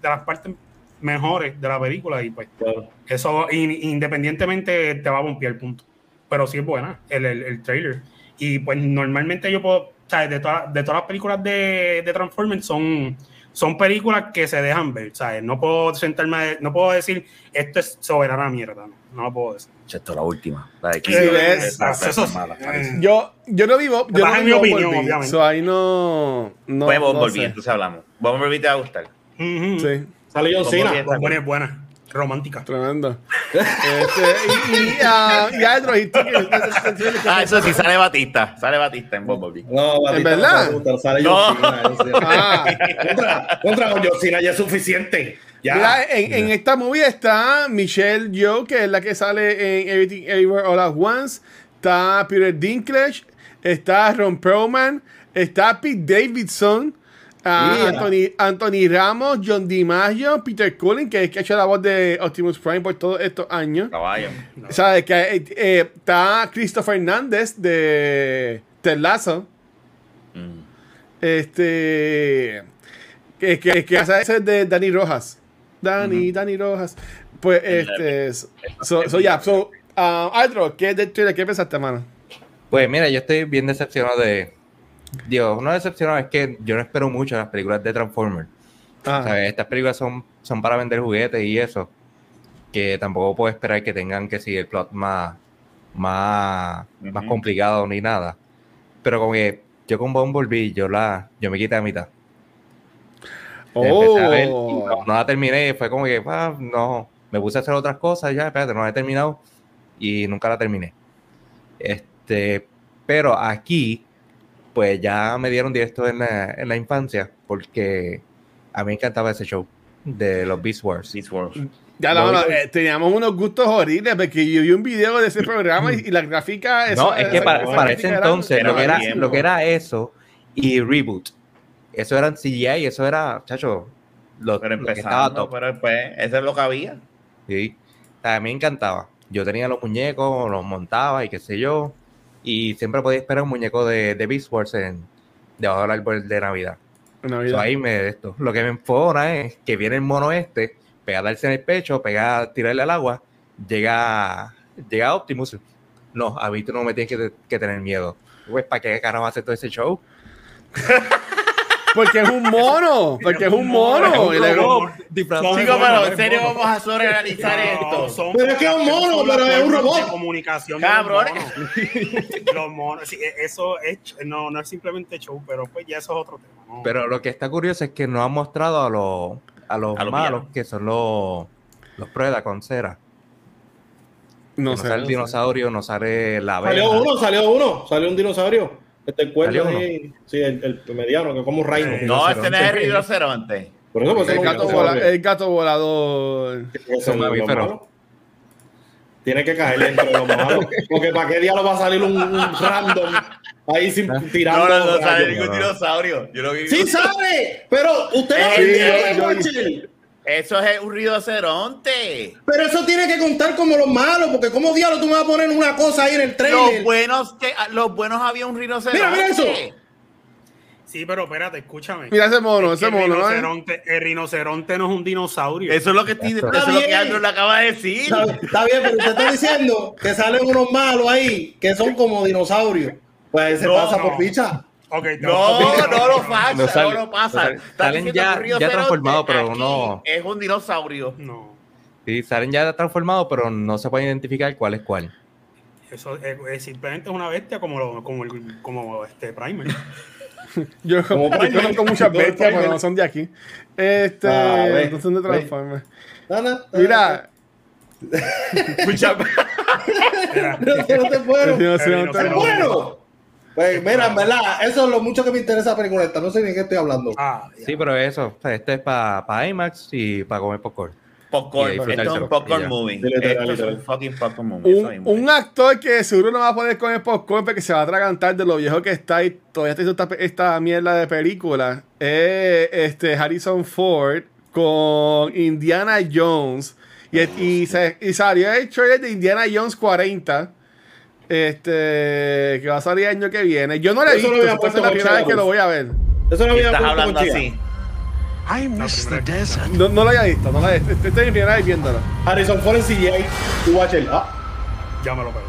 de las partes mejores de la película y pues Claro. eso in- independientemente te va a bombear el punto. Pero sí es buena el, el, el trailer. Y pues normalmente yo puedo, ¿sabes? De, todas de todas las películas de, de Transformers son, son películas que se dejan ver, ¿sabes? No puedo sentarme, no puedo decir esto es soberana mierda, no, no lo puedo decir. Esto es la última. La de Sí, sí. parece. Yo, yo no vivo. Yo no mi vivo opinión, obviamente. so ahí no. no Pues no Bumblebee, sé. entonces hablamos. Bumblebee te va a gustar. Sí, Sale John Bumblebee Cena. está Buena es buena, romántica. tremendo. Este, y, y, ah, y Andrew, ¿y tú qué- Ah, eso sí, sale Batista. Sale Batista en Bumblebee. No, Batista ¿En verdad? no sale No. John Cena. Ah. Contra, contra con Cena ya es suficiente. Ya. Mira, en, en esta movie está Michelle Yeoh, que es la que sale en Everything Everywhere All at Once. Está Peter Dinklage. Está Ron Perlman. Está Pete Davidson. Ah, Yeah. Anthony, Anthony Ramos, John DiMaggio, Peter Cullen, que es que ha hecho la voz de Optimus Prime por todos estos años. Caballo. ¿Sabes? Que eh, eh, está Christopher Hernández de Ted Lasso. Mm. Este. Que, que, que hace ese de Dani Rojas. Dani, Dani Rojas. Pues este. So, so, ya, so. ah, Aldro, ¿qué de Twitter? ¿Qué pensaste, mano? Pues mira, yo estoy bien decepcionado de. Dios, no decepcionado, es que yo no espero mucho las películas de Transformers. Ah, O sea, estas películas son, son para vender juguetes y eso. Que tampoco puedo esperar que tengan que seguir el plot más, más, más Ujú. complicado ni nada. Pero como que yo con Bumblebee, yo la, yo me quité a mitad. Empecé a ver oh. no, no la terminé, fue como que, ah, no, me puse a hacer otras cosas, ya, espérate, no la he terminado y nunca la terminé. Este, pero aquí, pues ya me dieron directo en la, en la infancia, porque a mí me encantaba ese show de los Beast Wars. Beast Wars. Ya único- eh, teníamos unos gustos horribles porque yo vi un video de ese programa y, y la gráfica. No, eso- es que esa- para, esa ese entonces, era lo que, era, tiempo. lo que era eso y Reboot, eso eran CGI y eso era, chacho, lo, Pero lo que estaba top. pero después, eso es lo que había. Sí. O sea, a mí me encantaba. Yo tenía los muñecos, los montaba y qué sé yo. Y siempre podía esperar un muñeco de, de Beast Wars en, debajo del árbol de Navidad. So, Navidad. ahí me esto. Lo que me enfona es que viene el mono este, pega a darse en el pecho, pega a tirarle al agua, llega, llega Optimus. No, a mí tú no me tienes que, que tener miedo. Pues, ¿para qué carajo hace todo ese show? porque es un mono, porque es un mono. y le- robot. Chicos, pero en serio es vamos a sobreanalizar No, esto. son- Pero es que es un mono, pero es un robot. de comunicación de los Cabrones. monos. Los monos, sí, e- eso es, no, no es simplemente show, pero pues ya eso es otro tema. ¿no? Pero lo que está curioso es que no han mostrado a los, a los A los malos, que son los, los Preda con cera. No sale el dinosaurio, no sale la Salió abeja. uno, salió uno, salió un dinosaurio. Este ¿Salió ahí, sí, el, el mediano, que es como un reino. No, este no es el rinoceronte. Por eso, pues, El gato, vola- el gato volador. Ese es lo mamíferos. malo. Tiene que caerle entre los malos. Porque para qué diablo va a salir un, un random ahí sin tirando. No, no, no rayos? sale ningún dinosaurio. Yo lo vi. Sí sabe, pero usted no Sí, Eso es un rinoceronte. Pero eso tiene que contar como los malos, porque como diablo tú me vas a poner una cosa ahí en el Los trailer. buenos, que, los buenos había un rinoceronte. Mira, mira eso. Sí, pero espérate, escúchame. Mira ese mono, Es ese mono, el ¿no? rinoceronte, el rinoceronte no es un dinosaurio. Eso es lo que, estoy- eso es lo que. Andrew le acaba de decir. Está, está bien, pero usted está diciendo que salen unos malos ahí que son como dinosaurios. Pues se No, pasa no. por picha. No, no lo pasa, No no, lo pasa. no salen ya- ya transformados, pero no- Es un dinosaurio. No, Sí, salen ya transformados, pero no se puede identificar cuál es cuál. eso es, es simplemente una bestia como, lo- como, el, como este Primer. Yo, Como yo conozco muchas bestias, pero no son de aquí. Este, Ah, no son de. Transformers. Mira, Escucha, no, no te rinoceronte. ¡Es bueno! Pues mira, en verdad, eso es lo mucho que me interesa la película esta. No sé ni de qué estoy hablando. ah, Sí, pero eso, o sea, este es para IMAX y para comer popcorn. popcorn. Esto es un popcorn movie. Esto es un fucking popcorn movie. eso un, mismo un es. actor que seguro no va a poder con el popcorn porque se va a atragantar de lo viejo que está y todavía está haciendo esta, esta mierda de película. Es este Harrison Ford con Indiana Jones. Y, y, se- y salió el trailer de Indiana Jones 40. Este, que va a salir el año que viene. Yo no lo he Eso lo visto, esta es la primera vez que lo Cruz. voy a ver. Eso no había estás hablando así. I miss the desert. No, no lo había visto, no lo había visto. Esta es mi primera vez viéndolo. Harrison Ford en CGI. Y watch it. Ah, ya me lo pego.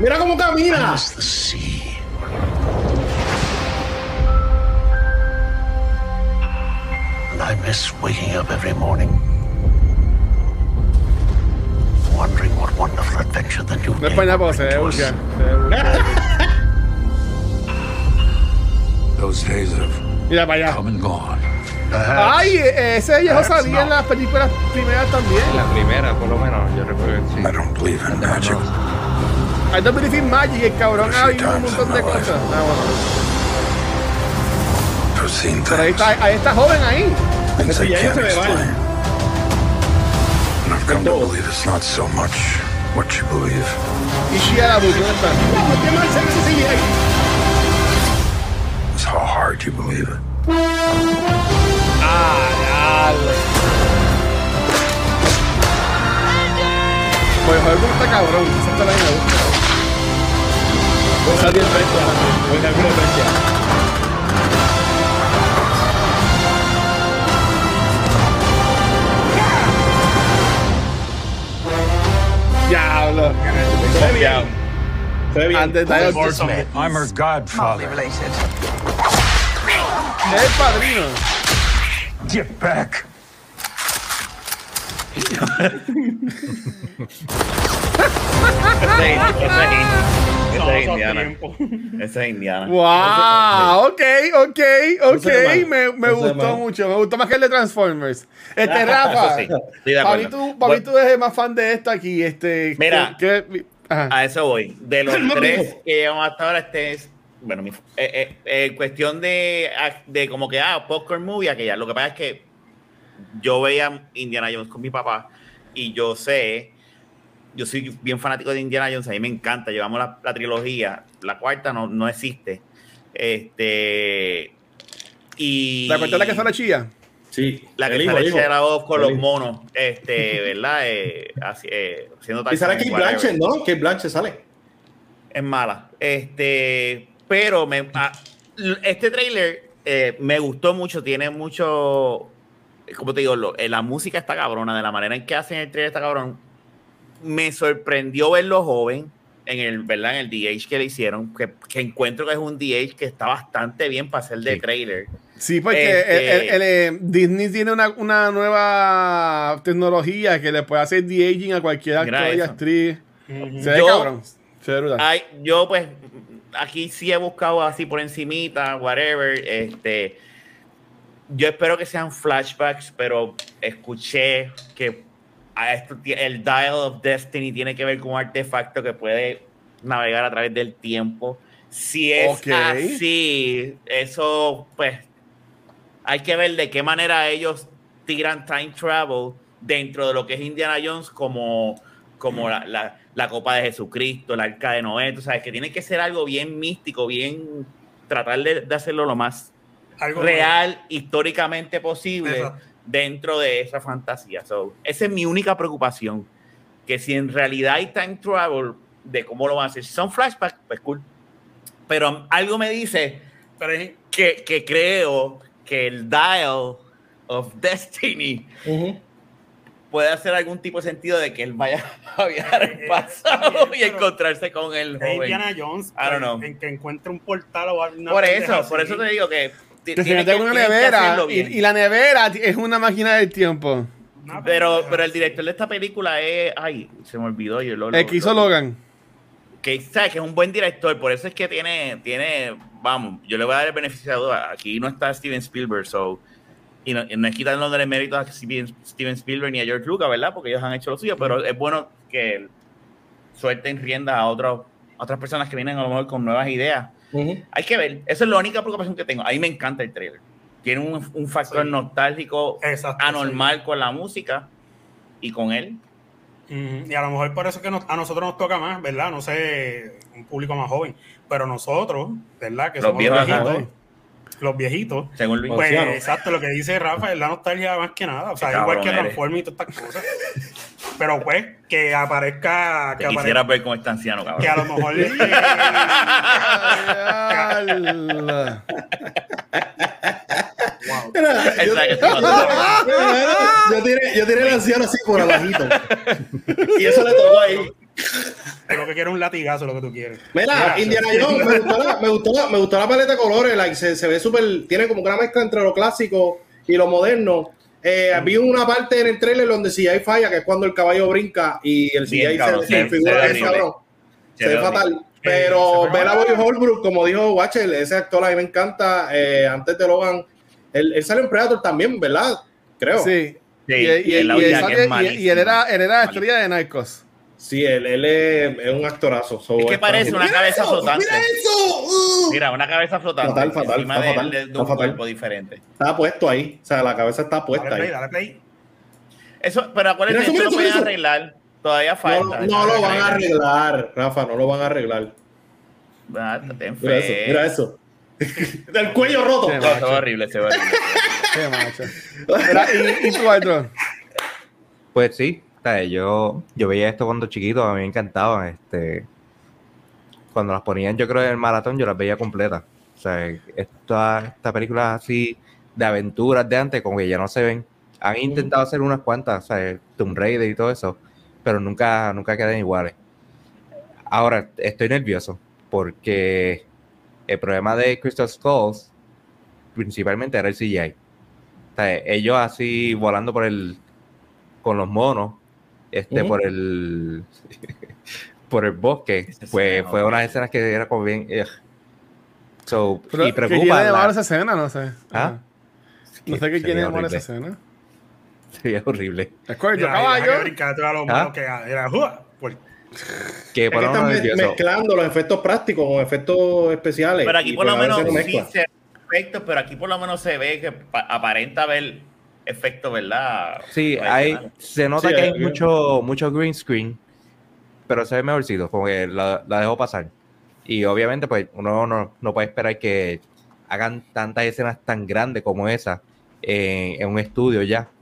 mira cómo I camina. miss the sea. And I miss waking up every morning. Wondering what wonderful adventure the new No es se. Those days Mira para allá. come and gone. Perhaps Ay, eh, ese viejo salía en las películas primeras también. La primera, por lo menos, yo recuerdo que sí. I don't believe in magic. I don't believe in magic. El cabrón ha vivido un montón in de cosas. Ah, bueno. Pero ahí está, ahí está joven ahí. things I can't explain. And I've come to todo. believe it's not so much what you believe. Y Shia la ¿dónde está? ¿Qué mal se ve ese CGI? It's how hard you believe it. Ah, Pues joder, cómo está cabrón. Esa está la que me gusta. Buena referencia. Buena referencia. Diablo. Se ve bien. Se ve bien. Antes de el I'm her godfather. padrino. Get back. Ese es- ese es- Indiana. tiempos. Ese es Indiana. Wow, ok, ok, ok. Me, me gustó mucho. Me gustó más que el de Transformers. Este Rafa, sí, de acuerdo. tú, para mí Bueno. tú eres más fan de esto aquí. Este, Mira. que- que- ajá. A eso voy. De los tres que llevamos hasta ahora, este es. Bueno, mi, eh, eh, eh, cuestión de, ah, de como que, ah, popcorn movie, aquella. Lo que pasa es que yo veía Indiana Jones con mi papá y yo sé, yo soy bien fanático de Indiana Jones, a mí me encanta. Llevamos la, la trilogía, la cuarta no, no existe. Este. Y. ¿Te acuerdas la que sale chilla? Sí. La que sale hijo. Shia LaBeouf con El los hijo. monos, este, ¿verdad? Eh, así, eh, haciendo Y sale whatever. Blanchett, ¿no? Kate Blanchett sale. Es mala. Este, pero me, ah, este trailer eh, me gustó mucho, tiene mucho, como te digo, lo- eh, la música está cabrona, de la manera en que hacen el trailer está cabrón. Me sorprendió verlo joven en el, ¿verdad? En el DH que le hicieron, que, que encuentro que es un DH que está bastante bien para hacer de Sí. trailer. Sí, porque Este- el- el- el, eh, Disney tiene una, una nueva tecnología que le puede hacer de-aging a cualquier actor y actriz. Se ve Yo- cabrón. Se ve. Ay, yo pues aquí sí he buscado así por encimita, whatever, este yo espero que sean flashbacks, pero escuché que a esto el Dial of Destiny tiene que ver con un artefacto que puede navegar a través del tiempo. Si es así, eso pues hay que ver de qué manera ellos tiran time travel dentro de lo que es Indiana Jones como, como la, la- la copa de Jesucristo, la arca de Noé, tú sabes, que tiene que ser algo bien místico, bien tratar de, de hacerlo lo más Algo real, históricamente posible Exacto. Dentro de esa fantasía. So, esa es mi única preocupación, que si en realidad hay time travel, de cómo lo van a hacer. Si son flashbacks, pues cool. Pero algo me dice que, que creo que el Dial of Destiny Ujú. puede hacer algún tipo de sentido de que él vaya a viajar Eh, al pasado bien, y encontrarse con el joven. Indiana Jones I don't know. en que encuentre un portal o alguna Por eso, por eso te digo que que- en una que nevera y, la nevera es una máquina del tiempo. Pero, pero el director de esta película es. Ay, se me olvidó. Yo lo, lo- El que hizo lo- Logan. Que, ¿sabes? que es un buen director, por eso es que tiene. tiene Vamos, yo le voy a dar el beneficio de la duda. Aquí no está Steven Spielberg, so. Y no, y no es quitarle el mérito a Steven, Steven Spielberg ni a George Lucas, ¿verdad? Porque ellos han hecho lo suyo, pero es bueno que suelten riendas a, otros, a otras personas que vienen a lo mejor con nuevas ideas. Hay que ver, esa es la única preocupación que tengo. A mí me encanta el trailer. Tiene un, un factor Sí. nostálgico Exacto, anormal con la música y con él. Y a lo mejor por eso es que nos- a nosotros nos toca más, ¿verdad? No sé, un público más joven. Pero nosotros, ¿verdad? Que Los somos viejitos. Los viejitos. Según Luis. Pues exacto, lo que dice Rafa es la nostalgia más que nada. O sea, igual que. Transformers y todas estas cosas. Pero pues, que aparezca, que, Te aparezca, quisiera ver cómo está anciano, cabrón. que a lo mejor eh. Mira, yo, yo tiré, yo tiré el anciano así por abajito. Y eso le tocó ahí. Lo que quiero es un latigazo, lo que tú quieres. Mira, Indiana Jones, me gustó la, me gustó la, me gustó la paleta de colores, like, se, se ve súper, tiene como que una mezcla entre lo clásico y lo moderno. Eh, vi una parte en el trailer donde si hay falla, que es cuando el caballo brinca y el Bien, CGI cabrón, se, se figura se ve bien horrible. cabrón. Se Se ve fatal. Pero ve Bella mal. Boy Holbrook, como dijo Watcher, ese actor a mí me encanta. eh, antes de Logan, él, él sale en Predator también, ¿verdad? Creo. Sí. Sí, y, que es él era, él era estrella de Narcos. Sí, él, él es, es un actorazo. So, Es que parece una ¡Mira cabeza eso! flotante. ¡Mira eso! ¡Uh! Mira, una cabeza flotante Fatal, fatal, encima está de, fatal, de- de está un fatal. cuerpo diferente. Está puesto ahí. O sea, la cabeza está puesta Dale play, ahí. dale play. Eso, pero acuérdate, Mira eso, eso, pueden mira eso. arreglar. Todavía No, falta. no lo van a arreglar, Rafa, no lo van a arreglar. Ah, ten Mira eso, mira eso. Del cuello roto. No, se ve horrible, se ve horrible. Qué macho. Mira, y, y tú, Arturo. Pues sí, sea, yo, yo veía esto cuando chiquito, a mí me encantaba. Este, cuando las ponían, yo creo, en el maratón, yo las veía completas. O sea, esta, esta película así de aventuras de antes, como que ya no se ven. Han intentado hacer unas cuantas, o sea, Tomb Raider y todo eso, pero nunca, nunca quedan iguales. Ahora, estoy nervioso porque el problema de Crystal Skulls principalmente era el CGI. O sea, ellos así volando por el con los monos, este, Ujú. por el por el bosque, pues escena, fue ok. unas escenas que era como bien ugh. so, Pero, y ¿Qué tiene preocupa de la- esa escena? No sé. ¿Ah? No sé qué de malo horrible. esa escena. Sería horrible. Caballo. ¿Ah? que Es por que lo están nervioso. mezclando los efectos prácticos con efectos especiales. Pero aquí por lo menos sí se ve efectos, pero aquí por lo menos se ve que pa- aparenta ver efectos, ¿verdad? Sí, hay, se nota Sí, que hay hay- mucho, mucho green screen, pero se ve mejorcito, como que la, la dejó pasar. Y obviamente, pues, uno no, no puede esperar que hagan tantas escenas tan grandes como esa en, en un estudio ya.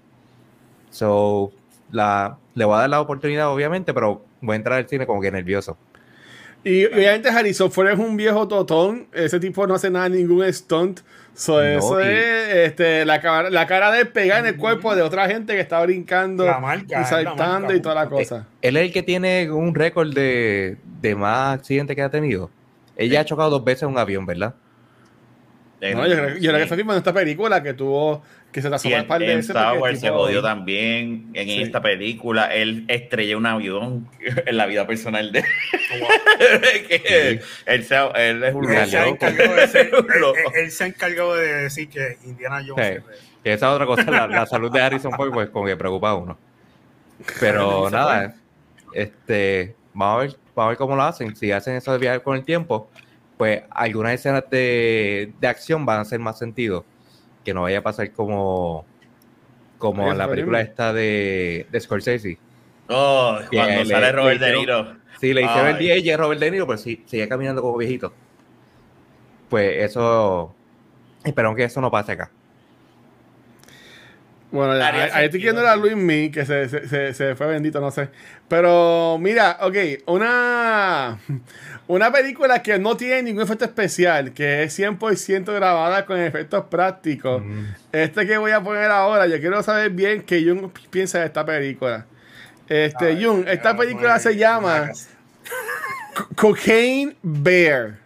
So, la, le voy a dar la oportunidad, obviamente, pero voy a entrar al cine como que nervioso. Y obviamente Harrison Ford es un viejo totón. Ese tipo no hace nada, ningún stunt. So, No, eso y- es este, la, cara- la cara de él pegada en el cuerpo de otra gente que está brincando La marca, y saltando marca. y toda la cosa. Él es el que tiene un récord de, de más accidentes que ha tenido. Ella ha chocado dos veces un avión, ¿verdad? No, yo, creo, yo creo que fue mismo en esta película que tuvo que se Y un en, par de en veces. Star porque Wars el se jodió también. En Sí. esta película, él estrelló un avión en la vida personal de que él, se- él es un Él se, de él- se encargó de decir que Indiana Jones. Sí. Y esa es otra cosa, la, la salud de Harrison Ford, pues como que preocupa a uno. Pero nada, este, vamos a ver, vamos a ver cómo lo hacen. Si hacen eso de viajar con el tiempo, pues algunas escenas de, de acción van a hacer más sentido. Que no vaya a pasar como, como la película esta de, de Scorsese. Oh, Que cuando le- sale Robert le De Niro. Sí, le hicieron el Ay. 10 y Robert De Niro, pero sí, sigue caminando como viejito. Pues eso, esperamos que eso no pase acá. Bueno, ya, ahí, ahí estoy viendo a. Luis Mi, que se, se, se, se fue bendito, no sé. Pero mira, ok, una, una película que no tiene ningún efecto especial, que es 100% grabada con efectos prácticos. Este que voy a poner ahora, yo quiero saber bien qué Jung piensa de esta película. Este, Jung, esta película se llama Co- Cocaine Bear.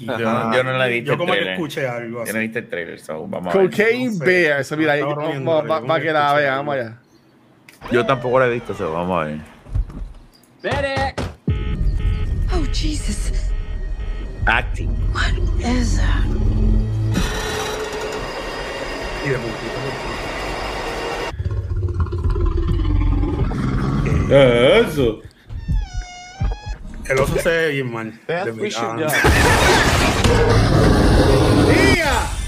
Yo, no- yo no la he visto. Yo el como que trailer. escuché algo Yo no he visto el trailer, so vamos a ver. Cocaine no. Bear. Eso, mira, ahí, para que la algo. vamos allá. Yo tampoco la he visto, so vamos a ver. Oh, Jesus. Acting. Is that? Y de puntito Eso. El oso se ve bien mal. De mi-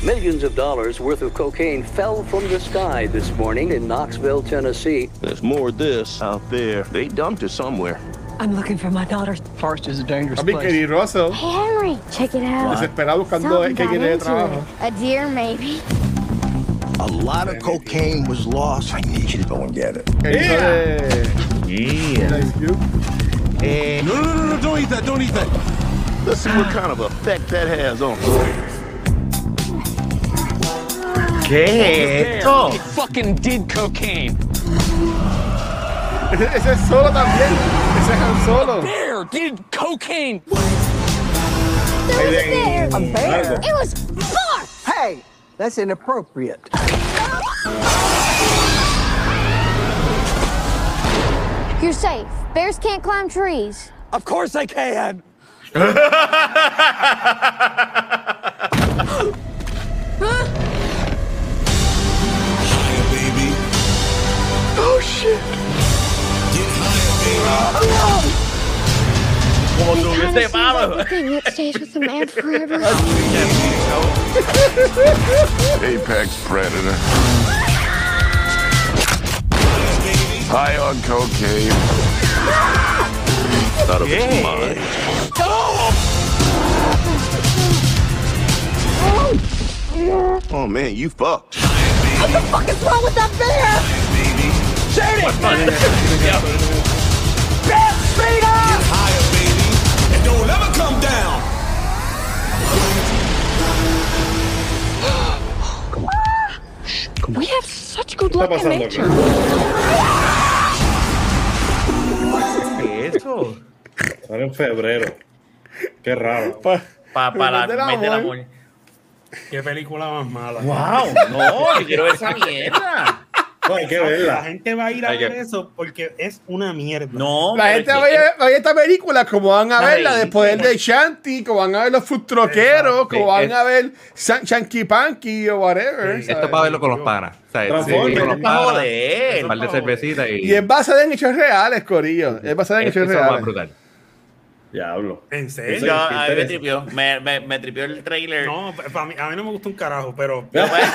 Millions of dollars worth of cocaine fell from the sky this morning in Knoxville, Tennessee. There's more of this out there. They dumped it somewhere. I'm looking for my daughter. Forest is a dangerous Papi, Kerry Russell, Hey, Henry, check it out. desesperado buscando Something que got quiere de trabajo. A deer, maybe. A lot of cocaine was lost. I need you to go and get it. El hijo de Yeah. Eh. Ice Cube. Eh, No, no, no, no, don't eat that, don't eat that. Let's see what kind of effect that has on ¿Qué es esto? Fucking did cocaine. Ese, ese es solo también. Ese es Han Solo. Bear did cocaine. There was a bear. A bear? It was four. Hey, that's inappropriate. You're safe. Bears can't climb trees. Of course I can. Como It si kinda hubiese seems malo. like the thing that stays with the man forever. Apex predator. High on cocaine. Out of its mind. Oh man, you fucked. What is wrong with that bear? We have such good ¿Qué está luck in pasando aquí? nature. ¿Qué es eso? Sale en febrero. Qué raro. Pa- Pa- para Del la mes del amor. Qué película más mala. ¡Wow! No, yo quiero esa mierda. No, hay que La gente va a ir a Hay ver que- eso porque es una mierda. No, La gente es va a ver va a ver esta película como van a Ay, verla después del de Shanti, como van a ver los food troqueros, Exacto. como van a ver San- Chunky Punky o whatever. Sí. Esto es para verlo con los panas. Con los Pa' panas, un par de cervecitas y, Y es basada en hechos reales, Corillo. Es basada en eso hechos es lo más reales. brutal. Diablo. ¿En serio? Yo, a mí me tripió. Me, me, me tripió el trailer. No, pa- mí- a mí no me gusta un carajo, pero, Lo que pasa es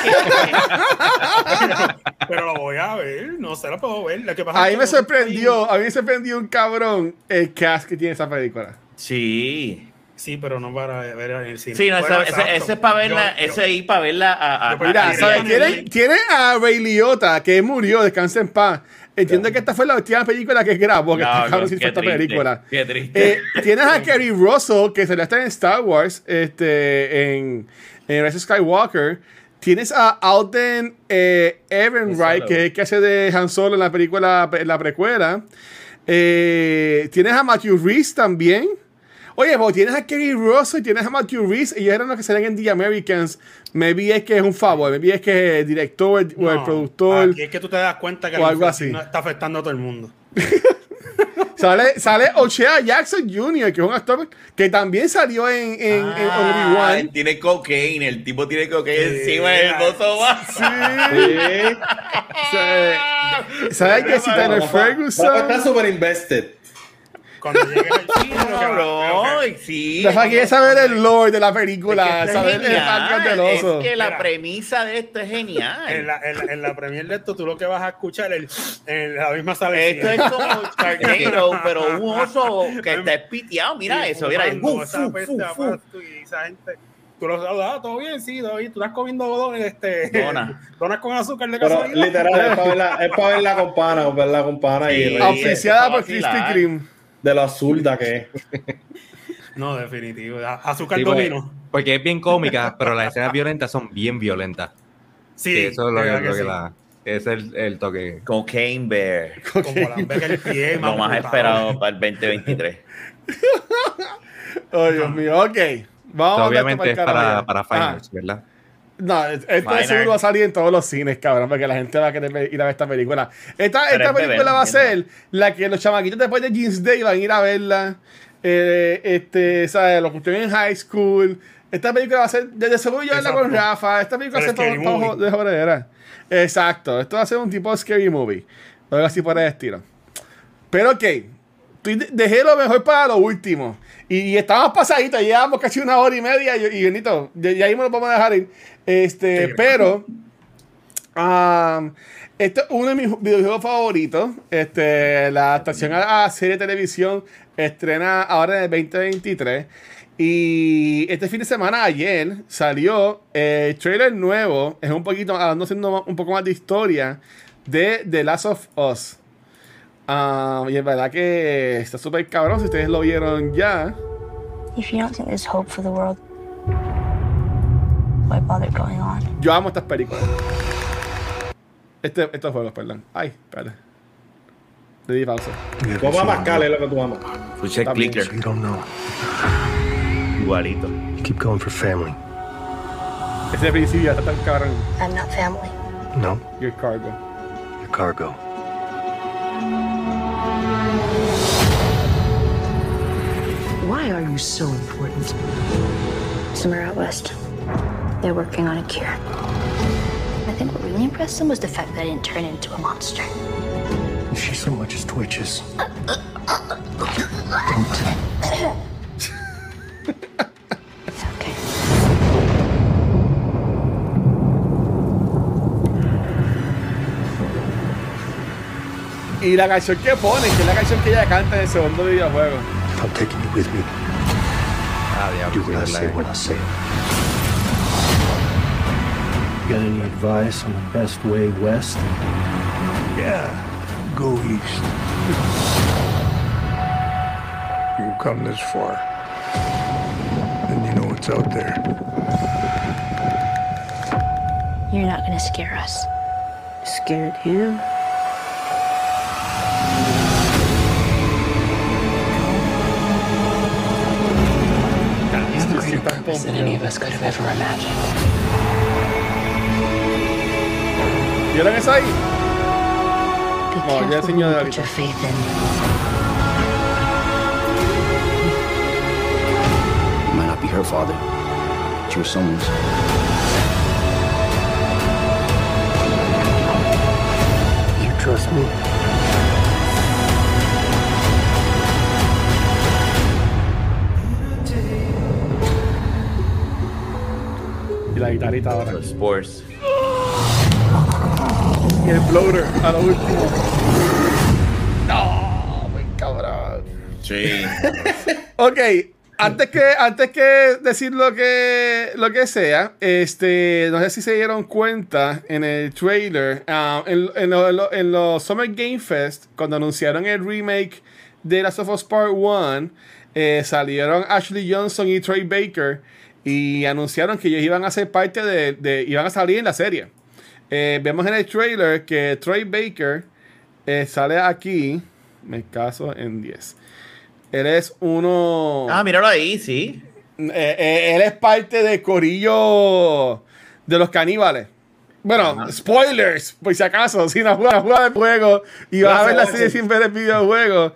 que- pero lo voy a ver. No sé, lo puedo ver. Lo que pasa A mí me sorprendió, a mí me sorprendió un cabrón el cast que tiene esa película. Sí. Sí, pero no para ver en el cine. Sí, no, Bueno, ese, ese, exacto. ese es para verla, Yo- yo- ese ahí para verla a, a, Yo- a- Mira, ¿sabes? Tiene, tiene a Ray Liotta, que murió, descansa en paz. Entiendo que esta fue la última película que grabó, que No, este no, qué esta triste, película. Qué triste. Eh, tienes a Kerry Russell, que se le está en Star Wars, este, en, en Rise Skywalker. Tienes a Alden eh, Ehrenreich, que es el que hace de Han Solo en la película, en la precuela. Eh, tienes a Matthew Reese también. Oye, pues tienes a Kerry Russell y tienes a Matthew Reese. Ellos eran los que salen en The Americans. Maybe es que es un favor. Maybe es que el director o el productor. Aquí es que tú te das cuenta que O la algo así. no está afectando a todo el mundo. Sale, sale Ochea Jackson Jr., que es un actor que también salió en, en, en Ah, Obi-Wan. tiene cocaine, el tipo tiene cocaine Sí. encima del bozo. Sí. Sale que si Tyler Ferguson. está súper invested. Cuando llegues al Cabrón, sí. Rafa quiere saber el lore de la película, Es que saber es el del oso. Es que la Mira. premisa de esto es genial. En la, en, la, en la premier de esto, tú lo que vas a escuchar en la misma sala. Esto es como Sharknado, pero un oso que está espiteado. Mira eso, mira. fu, esa fu, peste fu. pasto y esa gente. Tú lo saludas, "Ah, todo bien, sí, todo bien. Tú estás comiendo este, Dona. donas con azúcar de Pero casualidad. literal, es para verla, es para verla con pana, ver la con pana y reírse Auspiciada por. Krispy Kreme. De lo absurda que es. No, definitivo. Azúcar Sí, domino. porque es bien cómica, pero las escenas violentas son bien violentas. Sí, Que eso es lo que, que sí. la. Es el, el toque. Cocaine Bear. Como la verga el pie, Lo más esperado para el 2023. Oh, Dios mío, ok. Vamos a Obviamente es para, para. Ah, finals, ¿verdad? No, esto de Final. seguro va a salir en todos los cines, cabrón, porque la gente va a querer ir a ver esta película. Esta, Pero esta es película bebé, va a ser la que los chamaquitos después de Jeans Day van a ir a verla. Eh, este, ¿sabes? Los que estén en high school. Esta película va a ser, desde seguro yo verla con. Rafa. Esta película va a El ser todo, todo movie. de jodedera. Exacto. Esto va a ser un tipo de scary movie. O algo así por el estilo. Pero ok. Dejé lo mejor para lo último. Y, y estábamos pasaditos, llevamos casi una hora y media. Y, y Benito, ya, ya ahí me lo vamos a dejar ir. Este, Sí. pero. um, este es uno de mis videojuegos favoritos. Este, la adaptación a, a serie de televisión estrena ahora en el 2023. Y este fin de semana, ayer, salió el trailer nuevo. Es un poquito, hablando haciendo un poco más de historia de The Last of Us. Ah, y es verdad que está súper cabrón. Si ustedes lo vieron ya. If you don't think there's hope for the world, why bother going on? Yo amo estas películas. Este, estos juegos, perdón. Ay, espérate. Le di pausa. Tú amas Pascal, es lo que tú amas. Escuché clicker. You don't know. Igualito. You keep going for family. Ese principio está tan cabrón. I'm not family. No, Your cargo. your cargo. Why are you so important? Somewhere out west. They're working on a cure. I think what really impressed them was the fact that I didn't turn into a monster. If she so much as twitches, It's okay. Y la canción que pone, que es la canción que ella canta en el segundo videojuego. I'm taking you with me. Ah, Do what I say verdad. when I say it. Got any advice on the best way west? Yeah, go east. You've come this far, and you know what's out there. You're not gonna scare us. Scared him? Purpose than any of us could have ever imagined. ¿Vieron eso ahí? Be Oh, ya careful enseñó who de you put ahorita. your faith in. It might not be her father, but your someone's. You trust me? La guitarrita ahora. Los sports. Y el bloater a lo último. No, muy cabrón. Sí. Ok, antes que, antes que decir lo que, lo que sea, este, no sé si se dieron cuenta en el trailer, ah, en, en lo- en lo- en los Summer Game Fest, cuando anunciaron el remake de Last of Us Part 1, eh, salieron Ashley Johnson y Troy Baker y anunciaron que ellos iban a ser parte de, de- iban a salir en la serie. Eh, vemos en el trailer que Troy Baker eh, sale aquí, me caso en 10. Él es uno. Ah, míralo ahí, sí. Eh, él es parte del corillo de los caníbales. Bueno, spoilers, por si acaso, si no juegas juega el juego y vas a ver la serie sin ver el videojuego.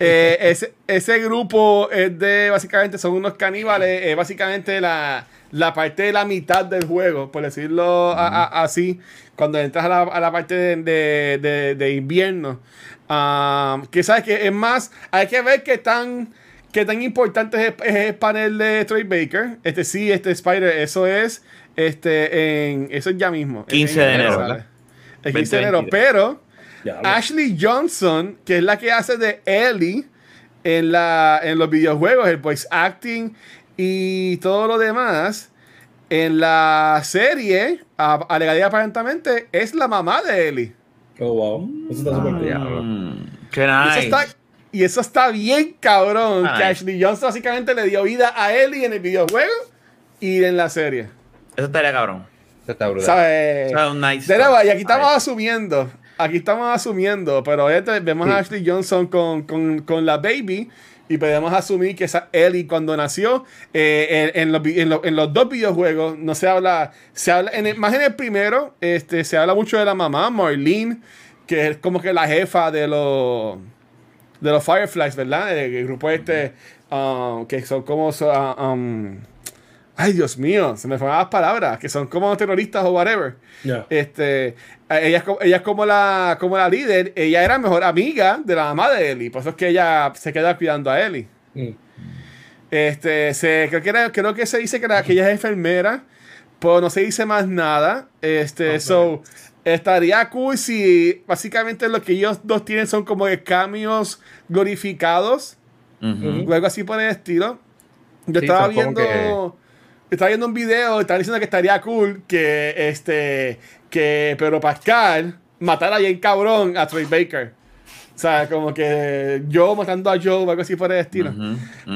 Eh, ese, ese grupo es de, básicamente, son unos caníbales, eh, básicamente la, la parte de la mitad del juego, por decirlo a- a- así, cuando entras a la, a la parte de, de- de- de invierno. Ah, que sabes que es más, hay que ver qué tan, qué tan importante es, es el panel de Troy Baker. Este sí, este Spider, eso es, este, en, eso es ya mismo. 15 de En enero. ¿verdad? El 15 de enero, 2022. pero Ya, Ashley Johnson, que es la que hace de Ellie en, la, en los videojuegos, el voice acting y todo lo demás, en la serie, a- alegadamente aparentemente, es la mamá de Ellie. Oh, wow. Eso está súper bien. Mm, qué Y eso, nice. está, y eso está bien cabrón, Nice. que Ashley Johnson básicamente le dio vida a Ellie en el videojuego y en la serie. Eso estaría cabrón. Eso está brutal. ¿Sabes? Eso es un nice. De nuevo, y aquí estamos Nice. asumiendo. Aquí estamos asumiendo, pero este, vemos a Ashley Johnson con, con, con la baby y podemos asumir que esa Ellie cuando nació, eh, en, en los, en los- en los dos videojuegos no se habla, se habla en el- más en el primero, este, se habla mucho de la mamá, Marlene, que es como que la jefa de los de los Fireflies, ¿verdad? El, el grupo este, um, que son como... ah, um, ay, Dios mío, se me fueron las palabras, que son como terroristas o whatever. Este, ella, es como- ella es como la, como la líder, ella era mejor amiga de la mamá de Ellie, por eso es que ella se queda cuidando a Ellie. Mm. Este, se, creo, que era- creo que se dice que, la- que ella es enfermera, pero no se dice más nada. Este, so, estaría cool si básicamente lo que ellos dos tienen son como de cambios glorificados, Ujú. o algo así por el estilo. Yo Sí, estaba viendo. Estaba viendo un video, estaba diciendo que estaría cool que este. Que Pedro Pascal matara bien cabrón a Troy Baker. O sea, como que yo matando a Joe o algo así por el estilo.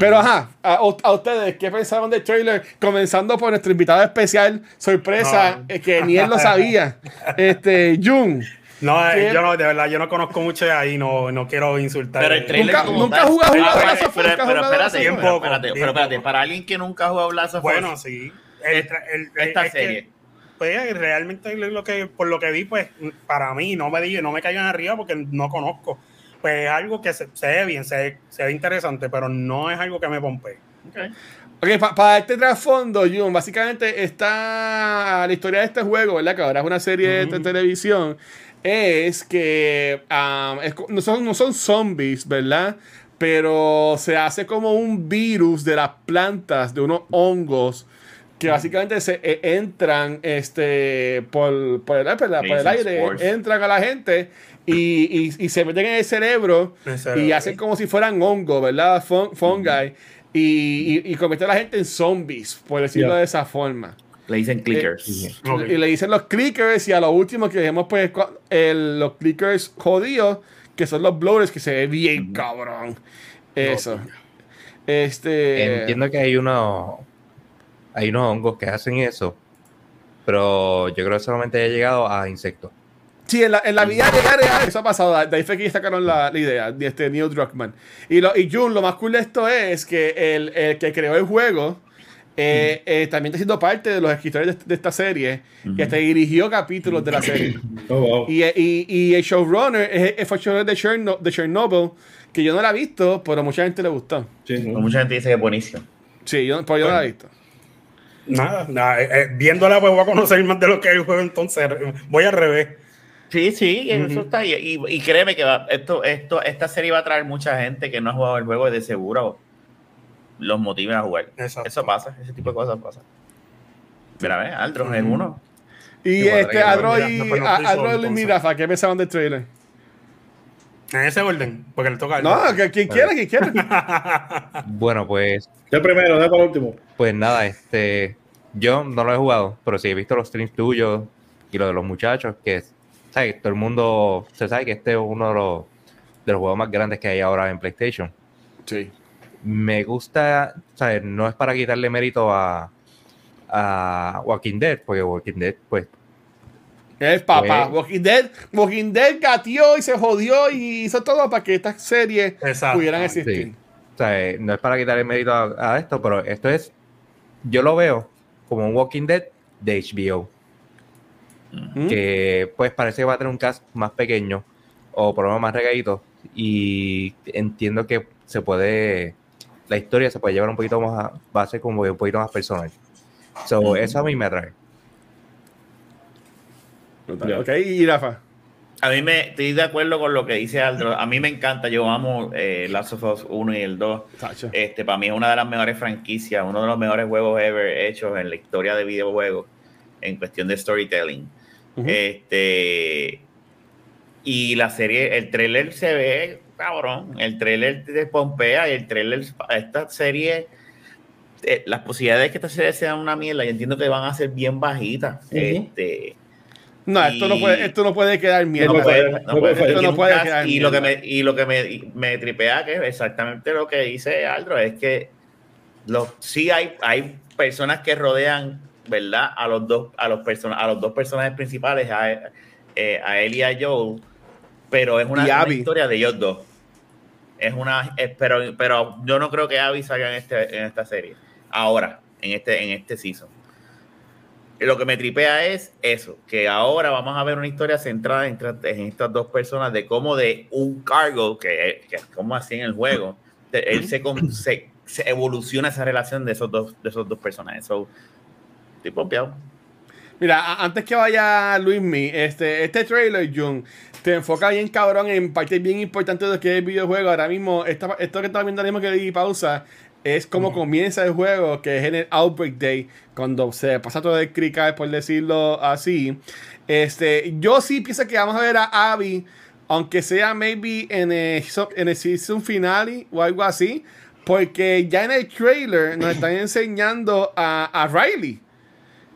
Pero ajá, a, a ustedes, ¿qué pensaron del trailer? Comenzando por nuestro invitado especial, sorpresa, No. eh, que ni él lo sabía. Este, Jun. No, eh, yo no, de verdad, yo no conozco mucho de ahí, no, no quiero insultar. Pero el trailer Nunca- como nunca jugado- Pero- jugado pero- pero- has pero espérate, pero espérate, pero para alguien que nunca ha jugado Us, Bueno, sí. El tra- el- el- esta es que, serie. Pues realmente lo que, por lo que vi, pues para mí no me di, no me caigan arriba porque no conozco. Pues es algo que se, se ve bien, se, ve- se ve interesante, pero no es algo que me pompe. Ok, pa- para este trasfondo, Jun, básicamente está la historia de este juego, ¿verdad? Que ahora es una serie de te- televisión. Es que um, es no, son, no son zombies, ¿verdad? Pero se hace como un virus de las plantas, de unos hongos, que básicamente se eh, entran este, por, por el, por la- por el Jason aire, entran a la gente y, y- y se meten en el cerebro y hacen como si fueran hongos, ¿verdad? Fun- fungi. Y, y, y convierten a la gente en zombies, por decirlo de esa forma. Le dicen clickers. Ok. Y le dicen los clickers y a lo último que vemos pues el- los clickers jodidos, que son los blowers, que se ve bien cabrón. Eso. Este... Entiendo que hay unos hay unos hongos que hacen eso, pero yo creo que solamente ha llegado a insectos. Sí, en la, en la vida real, real, eso ha pasado. De ahí fue que sacaron la, la idea de este Neil Druckmann. Y, lo, y Jun, lo más cool de esto es que el, el que creó el juego eh, eh, también está siendo parte de los escritores de, de esta serie y hasta dirigió capítulos de la serie. Oh, wow. Y, y, y el showrunner es, fue el showrunner de, Cherno- de Chernobyl, que yo no la he visto, pero mucha gente le gustó. Sí. Pues Mucha gente dice que es buenísimo. Sí, yo, pero yo no la he visto. Nada, nada, eh, eh, viéndola pues voy a conocer más de lo que es el juego, entonces voy al revés. Sí, sí, eso está. Y, y- y créeme que va- esto, esto, esta serie va a traer mucha gente que no ha jugado el juego y de seguro los motiven a jugar. Exacto. Eso pasa, ese tipo de cosas pasa. Mira, ve, Aldros es Ujú. uno. Y este, mira, y, pues no a- estoy Adro solo, y. Mirafa, ¿qué pensaban del trailer? En ese orden, porque le toca a él. No, que quien quiera, quien quiera. Bueno, pues Yo primero, no para el último. pues nada, este yo no lo he jugado, pero sí he visto los streams tuyos y lo de los muchachos que ¿sabes? todo el mundo se sabe que este es uno de los de los juegos más grandes que hay ahora en PlayStation. Sí. me gusta, ¿sabes? No es para quitarle mérito a, a Walking Dead, porque Walking Dead, pues, Es papá. Pues- Walking Dead, Walking Dead gateó y se jodió y hizo todo para que estas series Exacto. pudieran existir. Sí. sea, no es para quitarle mérito a, a esto, pero esto es, yo lo veo como un Walking Dead de HBO. Que pues parece que va a tener un cast más pequeño o por lo menos más regadito. Y entiendo que se puede, la historia se puede llevar un poquito más, a, va a ser como un poquito más personal. So, Eso a mí me atrae. Ok, y Rafa. A mí me estoy de acuerdo con lo que dice Aldro. A mí me encanta, yo amo eh, Last of Us 1 y el 2. Este, para mí es una de las mejores franquicias, uno de los mejores juegos ever hechos en la historia de videojuegos en cuestión de storytelling. Este y la serie, el trailer se ve cabrón, el trailer de Pompea y el trailer esta serie eh, las posibilidades de que esta serie sea una mierda, yo entiendo que van a ser bien bajitas. Este no, esto no puede, esto no puede quedar mierda. No puede, no puede, esto no puede quedar y lo que me y lo que me, me tripea que es exactamente lo que dice Aldro es que los sí hay hay personas que rodean verdad a los dos a los a los dos personajes principales a, eh, a él y a Joel pero es una, una historia de ellos dos. Es una pero pero yo no creo que Abby salga en este en esta serie. Ahora en este en este season lo que me tripea es eso, que ahora vamos a ver una historia centrada en, en estas dos personas de cómo de un cargo, que, que es como así en el juego, de, él se, se, se, evoluciona esa relación de esos dos, de esos dos personajes. So, estoy pompeado. Mira, antes que vaya Luismi, este, este trailer, Jun, te enfoca bien cabrón en partes bien importantes de lo que es el videojuego. Ahora mismo, esta, esto que estaba viendo ahora mismo que di pausa, es como comienza el juego, que es en el Outbreak Day, cuando se pasa todo el cricket, por decirlo así. Este, yo sí pienso que vamos a ver a Abby, aunque sea maybe en el, en el season finale o algo así, porque ya en el trailer nos están enseñando a, a Riley.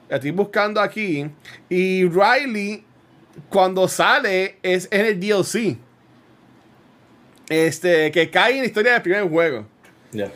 La estoy buscando aquí. Y Riley, cuando sale, es en el DLC. Este, que cae en la historia del primer juego. Ya.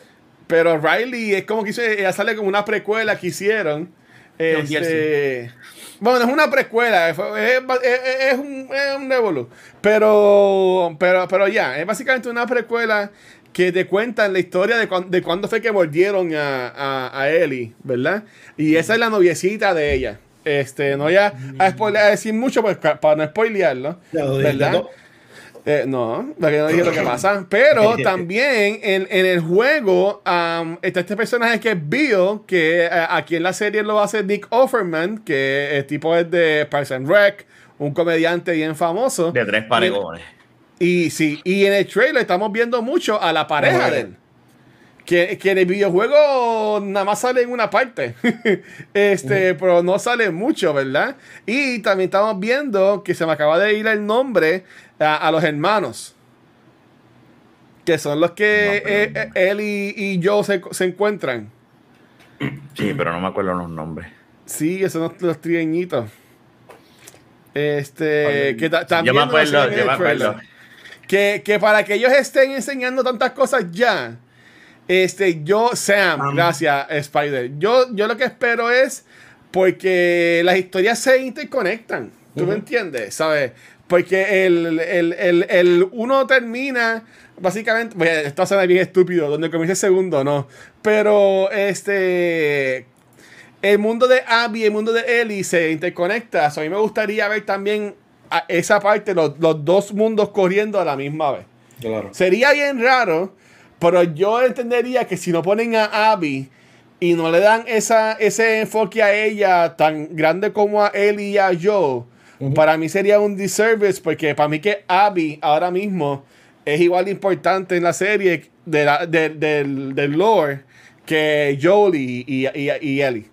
Pero Riley es como que hice, ella sale como una precuela que hicieron. Este, bueno, es una precuela, es, es, es un, es un Evolu. Pero, pero, pero ya, es básicamente una precuela que te cuentan la historia de, cuando, de cuándo fue que volvieron a, a, a, Ellie, ¿verdad? Y esa es la noviecita de ella. Este, no voy a, a, spoiler, a decir mucho pues, para no spoilearlo, ¿verdad? Eh, no, porque no dije lo que pasa. Pero también en, en el juego um, está este personaje que es Bill, que uh, aquí en la serie lo hace Nick Offerman, que el tipo es de Parks and Rec, un comediante bien famoso. De tres paregones. Y, y sí, y en el trailer estamos viendo mucho a la pareja de él. Que, que, en el videojuego nada más sale en una parte. este, uh -huh. pero no sale mucho, ¿verdad? Y también estamos viendo que se me acaba de ir el nombre a, a los hermanos. Que son los que no, pero... eh, él y, y yo se, se, encuentran. Sí, pero no me acuerdo los nombres. Sí, esos son los, los trieñitos. Este, que también. Yo me acuerdo, yo me acuerdo. Que, que para que ellos estén enseñando tantas cosas ya. Este, yo, Sam, um, gracias, Spider. Yo, yo lo que espero es porque las historias se interconectan. ¿Tú uh -huh. me entiendes? ¿Sabes? Porque el, el, el, el, uno termina, básicamente, bueno, esto suena bien estúpido, donde comienza el segundo, no. Pero este. El mundo de Abby y el mundo de Ellie se interconecta. So, a mí me gustaría ver también esa parte, los, los dos mundos corriendo a la misma vez. Claro. Sería bien raro, pero yo entendería que si no ponen a Abby y no le dan esa, ese enfoque a ella tan grande como a él y a Joe, uh -huh. para mí sería un disservice porque para mí que Abby ahora mismo es igual de importante en la serie de la, de, de, del lore que Joel y, y, y, y Ellie.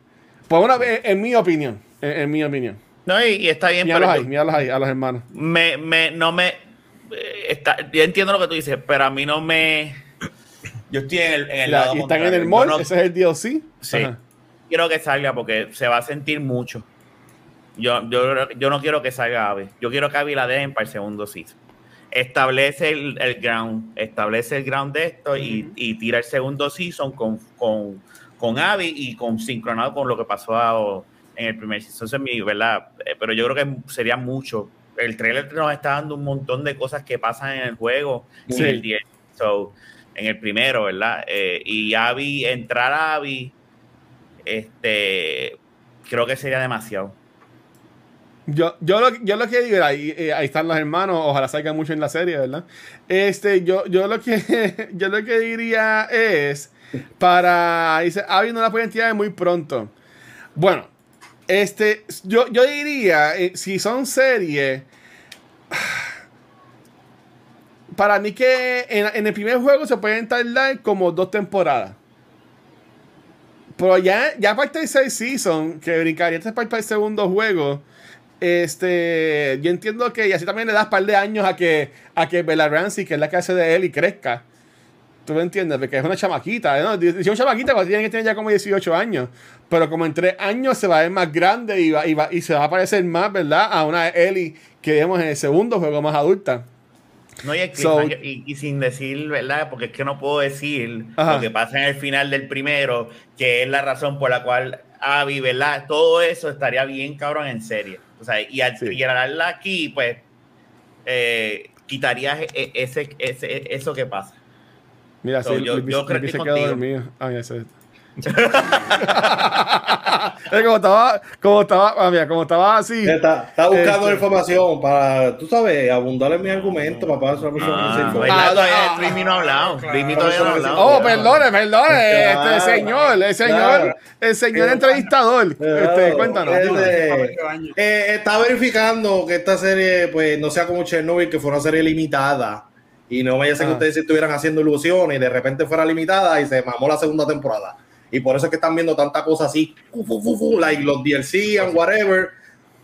Pues bueno, en mi opinión, en, en mi opinión. No, y, y está bien. Míralos ahí, míralos ahí, a los hermanos. Me, me, no me... Eh, está, yo entiendo lo que tú dices, pero a mí no me yo estoy en el, en el la, lado Y están en el mall, no, ese es el DLC. Sí. Ajá. Quiero que salga porque se va a sentir mucho. Yo, yo, yo no quiero que salga Abby. Yo quiero que Abby la dejen para el segundo season. Establece el, el ground, establece el ground de esto y, y, tira el segundo season con, con, con Abby y con sincronado con lo que pasó a, en el primer season. Eso es mi, ¿verdad? Eh, pero yo creo que sería mucho. El trailer nos está dando un montón de cosas que pasan en el juego sí. y el 10. So, en el primero, ¿verdad? Eh, y Abby, entrar a Abby, este, creo que sería demasiado. Yo, yo, lo, yo lo que digo, ahí, eh, ahí están los hermanos, ojalá salgan mucho en la serie, ¿verdad? Este, yo, yo lo que yo lo que diría es para dice, Abby no la pueden tirar muy pronto. Bueno, este, yo, yo diría, eh, si son series, para mí que en, el primer juego se pueden tardar como dos temporadas. Pero ya, ya para el tercer season, que brincaría este para el segundo juego, este, yo entiendo que y así también le das un par de años a que, a que Bella Ramsey, que es la que hace de él, y crezca. ¿Tú me entiendes? Porque es una chamaquita, ¿no? Dice una chamaquita cuando tiene que tener ya como 18 años. Pero como en tres años se va a ver más grande y, va, y, va, y se va a parecer más, ¿verdad? A una Ellie que vemos en el segundo juego más adulta. No, y, el so, y, y, sin decir, ¿verdad? Porque es que no puedo decir ajá. lo que pasa en el final del primero, que es la razón por la cual Abby, ¿verdad? Todo eso estaría bien cabrón en serie. O sea, y al sí. hablarla aquí, pues, eh, quitarías ese, ese, eso que pasa. Mira, so, sí, yo, yo, yo creo que se quedó dormido. Ah. Como estaba, como estaba, ah, mira, como estaba así. Está, está buscando este, información para, tú sabes, abundar en mi argumento para poder hacer ah, ah, Rimi no ha hablado. Rimi todavía no ha hablado. Oh, perdone, perdone, este señor, el señor, el señor entrevistador. Este, cuéntanos. Este, eh, está verificando que esta serie, pues, no sea como Chernobyl, que fue una serie limitada. Y no vaya a ser que ustedes estuvieran haciendo ilusiones y de repente fuera limitada y se mamó la segunda temporada. Y por eso es que están viendo tanta cosa así, like los DLC and whatever.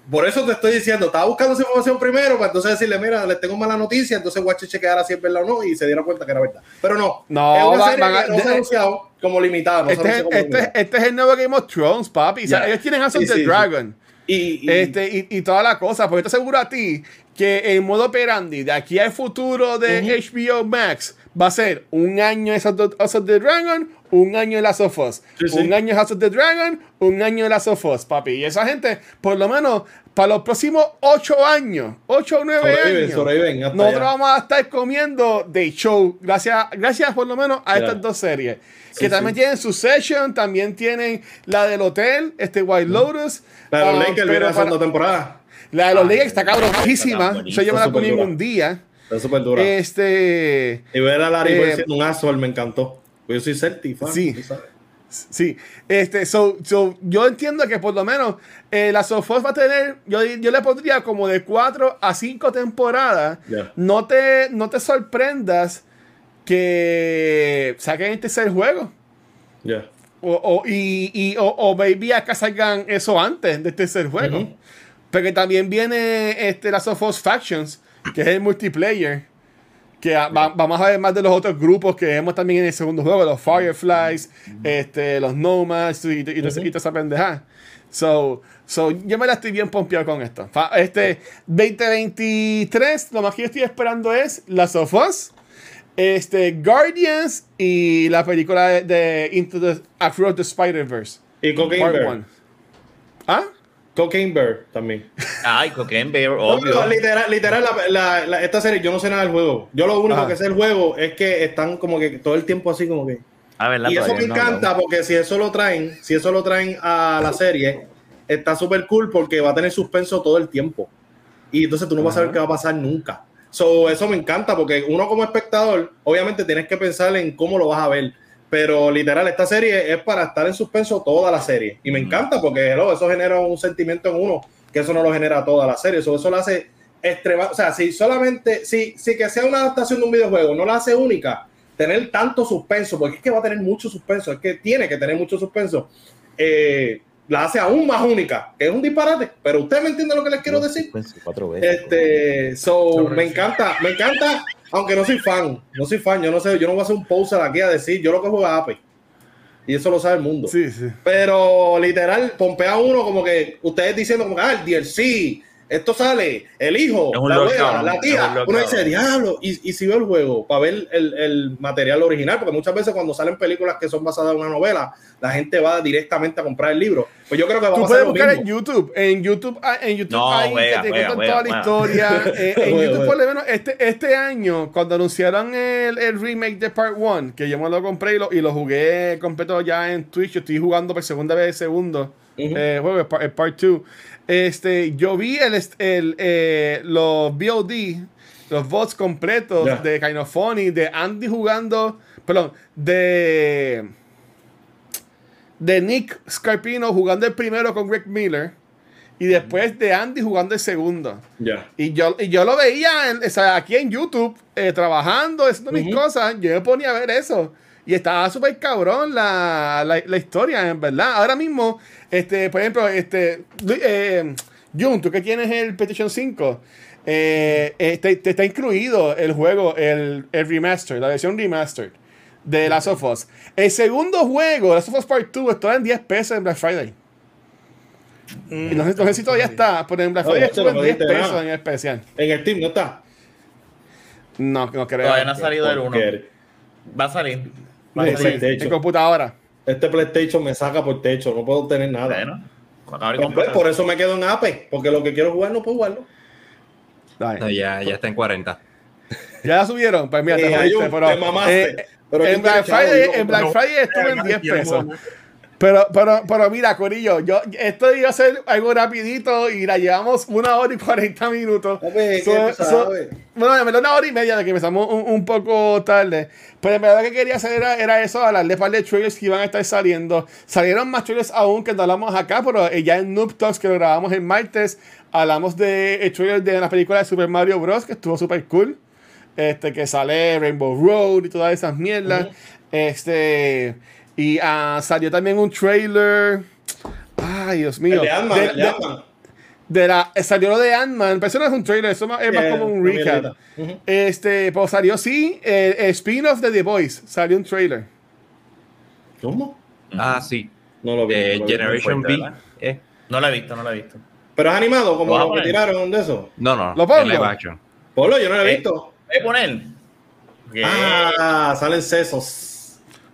Por eso te estoy diciendo, estaba buscando esa información primero para entonces decirle, mira, les tengo mala noticia, entonces voy a chequear si es verdad o no, y se dieron cuenta que era verdad. Pero no, no, es una va, serie va, que no se ha anunciado como limitada. No este, como este, limitada. este, es el nuevo Game of Thrones, papi. Yeah. O sea, ellos tienen House of Sí, the sí, sí. Dragon. Y, y, Este, y, y toda la cosa, porque te aseguro a ti que el modo operandi de aquí al futuro de HBO Max va a ser un año de House of the Dragon, un año de Last of Us, Sí, sí. un año de House of the Dragon, un año de Last of Us, papi. Y esa gente, por lo menos, para los próximos 8 años, 8 o 9 Sobreviven, años, sobreviven nosotros allá. vamos a estar comiendo de show, gracias, gracias por lo menos a Claro. estas dos series. Sí, que también tienen Succession, también tienen la del hotel, este White Lotus. La de los um, Lakers viene la segunda temporada. La de los Lakers está cabronísima. yo me la comí un día. Está súper dura. Este. y ver a Larry eh, siendo un asshole me encantó. Pues yo soy Celtic, fan, Sí. tú sabes. Sí, este, so, so, yo entiendo que por lo menos eh, la Sofos va a tener, yo, yo le pondría como de 4 a 5 temporadas. No, te, no te sorprendas que saquen el tercer juego. O, o- y, y- o, o maybe acá salgan eso antes del tercer juego. Ujú. Porque también viene este, las of Us Factions, que es el multiplayer. Que a- va- vamos a ver más de los otros grupos que vemos también en el segundo juego, los Fireflies, este, los Nomads y, y, y toda esa pendejada. So, so, yo me la estoy bien pompeado con esto. Fa- Este 2023, lo más que yo estoy esperando es las of Us, este, Guardians y la película de, de Into the Across the Spider-Verse. Y Cocaine Bear. one. ¿Ah? Cocaine Bear también. Ay, Cocaine Bear, obvio. literal, literal la, la- la- esta serie, yo no sé nada del juego. Yo lo único Ajá. que sé del juego es que están como que todo el tiempo así como que... Ah, ¿verdad? Y eso me no encanta porque si eso lo traen, si eso lo traen a la serie, está súper cool porque va a tener suspenso todo el tiempo. Y entonces tú no vas a saber qué va a pasar nunca. So, eso me encanta porque uno como espectador, obviamente tienes que pensar en cómo lo vas a ver. Pero literal, esta serie es para estar en suspenso toda la serie. Y me encanta porque hello, eso genera un sentimiento en uno que eso no lo genera toda la serie. So, eso lo hace extrema. O sea, si solamente, si, si que sea una adaptación de un videojuego, no la hace única, tener tanto suspenso, porque es que va a tener mucho suspenso, es que tiene que tener mucho suspenso, eh, la hace aún más única, que es un disparate, pero usted me entiende lo que les quiero decir. Cuatro veces. Este, so, me encanta, me encanta, aunque no soy fan, no soy fan, yo no sé, yo no voy a hacer un poster aquí a decir, yo lo que juego es Ape. Y eso lo sabe el mundo. Sí, sí. Pero literal, pompea uno como que ustedes diciendo como que, ah, el DLC, esto sale, el hijo, la abuela, la tía. Uno dice, diablo, y, y si veo el juego para ver el, el material original, porque muchas veces cuando salen películas que son basadas en una novela, la gente va directamente a comprar el libro. Pues yo creo que va a puedes lo buscar en. YouTube. En YouTube, ah, en YouTube No, hay wea, que te cuentan wea, toda la wea. historia. Eh, en Wea, YouTube, por lo menos, este, este año, cuando anunciaron el, el remake de Part 1, que yo me lo compré y lo, y lo jugué completo ya en Twitch, yo estoy jugando por segunda vez el segundo eh, juego, el, par- el Part 2. Este, yo vi el, el, eh, los VOD, los vods completos de Kind of Funny, de Andy jugando, perdón, de de Nick Scarpino jugando el primero con Rick Miller y después de Andy jugando el segundo. Y yo, y yo lo veía en- o sea, aquí en YouTube, eh, trabajando, haciendo mis cosas. Yo me ponía a ver eso. Y estaba súper cabrón la, la, la historia, en verdad. Ahora mismo, este, por ejemplo, este, eh, Jun, tú que tienes el PlayStation 5, eh, eh, te, está incluido el juego, el, el remaster, la versión remastered de Last of Us. El segundo juego, Last of Us Part 2, está en 10 pesos en Black Friday. Y no, sé, no sé si todavía está, pero en Black Friday este estuvo en 10 pediste pesos nada. en el especial. En el Steam no está. No, no creo. Todavía no ha salido el 1. Porque Va a salir. En hecho. computadora. Este PlayStation me saca por techo, no puedo tener nada. Bueno, Pues, por eso me quedo en Apex, porque lo que quiero jugar no puedo jugarlo. No, ya, ya está en 40. Ya la subieron, pues mira, te Eh, jodiste, pero, te mamaste. eh, Pero en ¿quién Black? Friday, en Black. Friday estuvo en Eh, 10 quiero pesos. Pero, pero, pero mira, Corillo, yo, esto iba a ser algo rapidito y la llevamos una hora y 40 minutos. ¿qué So- so- bueno, en verdad una hora y media de que empezamos un, un poco tarde. Pero en verdad que quería hacer era, era eso, hablarle par de trailers que iban a estar saliendo. Salieron más trailers aún que no hablamos acá, pero eh, ya en Noob Talks que lo grabamos el martes, hablamos de el trailer de la película de Super Mario Bros. que estuvo súper cool. Este, que sale Rainbow Road y todas esas mierdas. Este. Y ah, salió también un trailer. Ay, Dios mío. El de Ant-Man, De- el de de- la, eh, salió lo de Ant-Man, pero eso no es un trailer, eso más- es más Eh, como un recap. Este, pues salió sí, el, el spin-off de The Voice, salió un trailer. ¿Cómo? Ah, sí. No lo vi. Eh, no lo vi. Generation B. Eh, No la he visto, no la he visto. Pero es animado, como Lo que tiraron de eso. no, no. ¿Lo pongo? en live action. Polo, yo no lo he Eh, visto. ¿Voy a. Ah, salen sesos.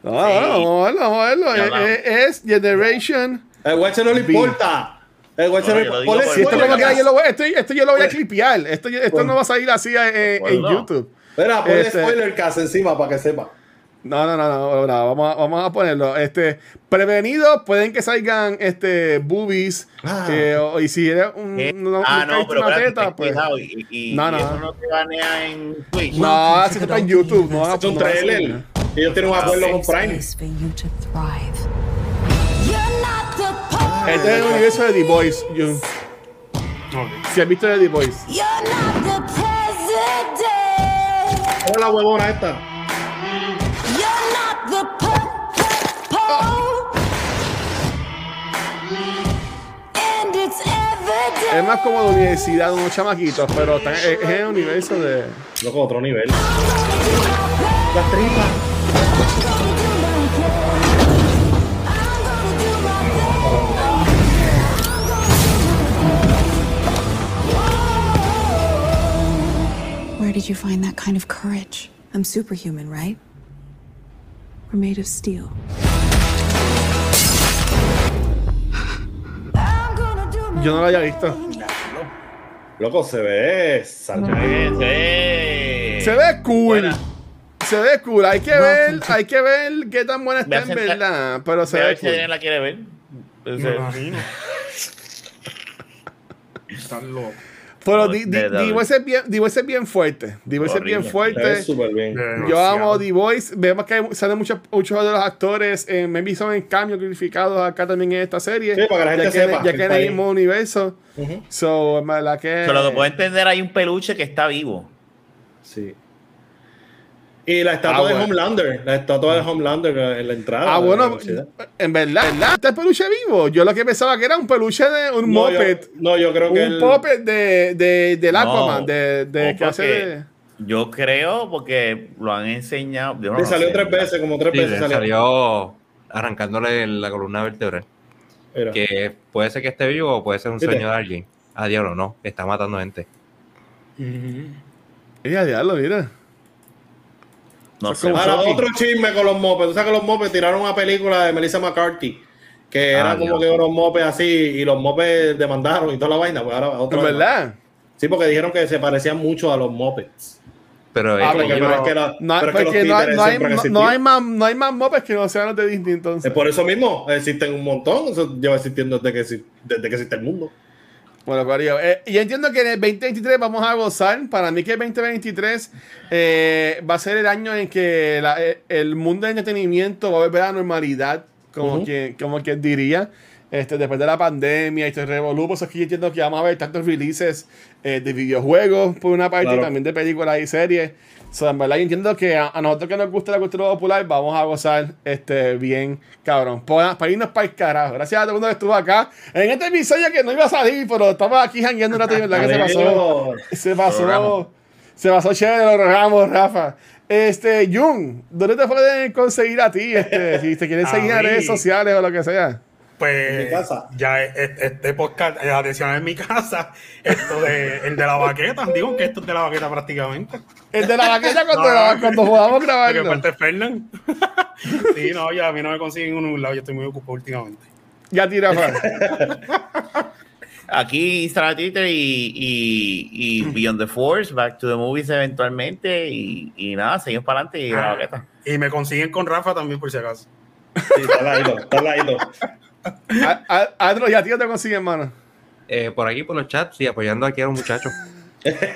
No, no, vamos a verlo, vamos a Es Generation. El guache no le importa. El guache No, le importa. por- Si esto, como yo lo voy, esto, esto yo lo voy a clipear. Esto, esto Bueno. no va a salir así en, Bueno, en no. YouTube. Espera, ponle Este- spoiler cast encima para que sepa. No, no, no, no, no, vamos, a, vamos a ponerlo. Este, prevenidos, pueden que salgan este boobies. Ah. eh, o- y si eres un, ah, no, pero teta, pues. Y, y, No, y no. eso no te banea en Twitch. No, si está en YouTube, no Es un no, trailer. Ellos tienen un acuerdo con Prime. Space for you to thrive. Este es el universo de The Boys. Jun. Si has visto de The Boys. Mira la huevona esta. Es más como de universidad, unos chamaquitos, pero están- es, es el universo de. Loco, otro nivel. Las tripas. Did you find that kind of courage? I'm superhuman, right? We're made of steel. Yo no lo había visto. Loco, se ve salvaje. Sí. Se ve cool. Buena. Se ve cool. Hay que ver, hay que ver qué tan buena está en verdad. Pero se a ve ver si alguien cool. la quiere ver. Imagino. Están locos. Pero No, The- Voice es bien, The Voice es bien fuerte. The Voice es bien fuerte. bien. Yo amo The Voice. Vemos que salen muchos, muchos de los actores. Eh, maybe son en cambios glorificados acá también en esta serie. Sí, para que la gente ya que, sepa ya que en el mismo universo. Ujú. So, en verdad que. pero lo que puedo entender, hay un peluche que está vivo. Sí. Y la estatua Ah, de bueno. Homelander. La estatua de Homelander en la entrada. Ah, bueno, en verdad, ¿verdad? ¿Está el peluche vivo? Yo lo que pensaba que era un peluche de un No, yo- moped. no, yo creo que Un el- puppet de, de, del No, Aquaman, de, de que hace porque de. Yo creo porque lo han enseñado. yo no Le salió sé, tres ¿verdad? veces, como tres Sí, veces salió. salió arrancándole la columna vertebral. Que puede ser que esté vivo o puede ser un ¿Viste? sueño de alguien. a diablo, no, está matando gente. Ella, diablo, mira. No sé. como- Ahora, otro chisme con los mopeds. Tú sabes que los mopeds tiraron una película de Melissa McCarthy. Que era Ah, como Dios. que unos mopeds así y los mopeds demandaron y toda la vaina. Pues ahora otra ¿Es verdad? Sí, porque dijeron que se parecían mucho a los mopeds. Pero Ah, es que que la- No, pero es que los porque no, hay- no no, más, no hay más mopes que no sean los de Disney entonces. Es por eso mismo, existen un montón. Eso lleva existiendo desde que, desde que existe el mundo. Bueno, Corillo, eh, yo entiendo que en el 2023 vamos a gozar. Para mí que el 2023 eh, va a ser el año en que la- eh, el mundo del entretenimiento va a volver a la normalidad, como, Ujú. quien, como quien diría. Este, después de la pandemia y este revolú, pues es que yo entiendo que vamos a ver tantos releases eh, de videojuegos por una parte, Claro. también de películas y series. So, en verdad, yo entiendo que a, a nosotros que nos gusta la cultura popular, vamos a gozar este, bien, cabrón. Para, para irnos para el carajo. Gracias a todo el mundo que estuvo acá. En este episodio que no iba a salir, pero estamos aquí jangueando un rato y verdad que se pasó. Se pasó. Se pasó chévere, lo logramos, Rafa. Este, Jun, ¿dónde te pueden conseguir a ti? Este, si te quieren seguir en redes sociales o lo que sea. Pues En mi casa. ya e- este podcast es adicional en mi casa, esto de el de la baqueta, digo que esto es de la baqueta prácticamente. El de la vaqueta cuando, No. cuando podamos Porque grabarlo. parte Fernán. sí, no, ya a mí no me consiguen en un lado, yo estoy muy ocupado últimamente. Ya tira. Aquí Instagram, Twitter y, y, y Beyond the Force, Back to the Movies eventualmente. Y, y nada, seguimos para adelante y la baqueta. Y me consiguen con Rafa también por si acaso. Sí, está ladito, está al ladito. A- a- Adro, ya tío te consigue, hermano. eh, por aquí, por los chats y apoyando aquí a los muchachos.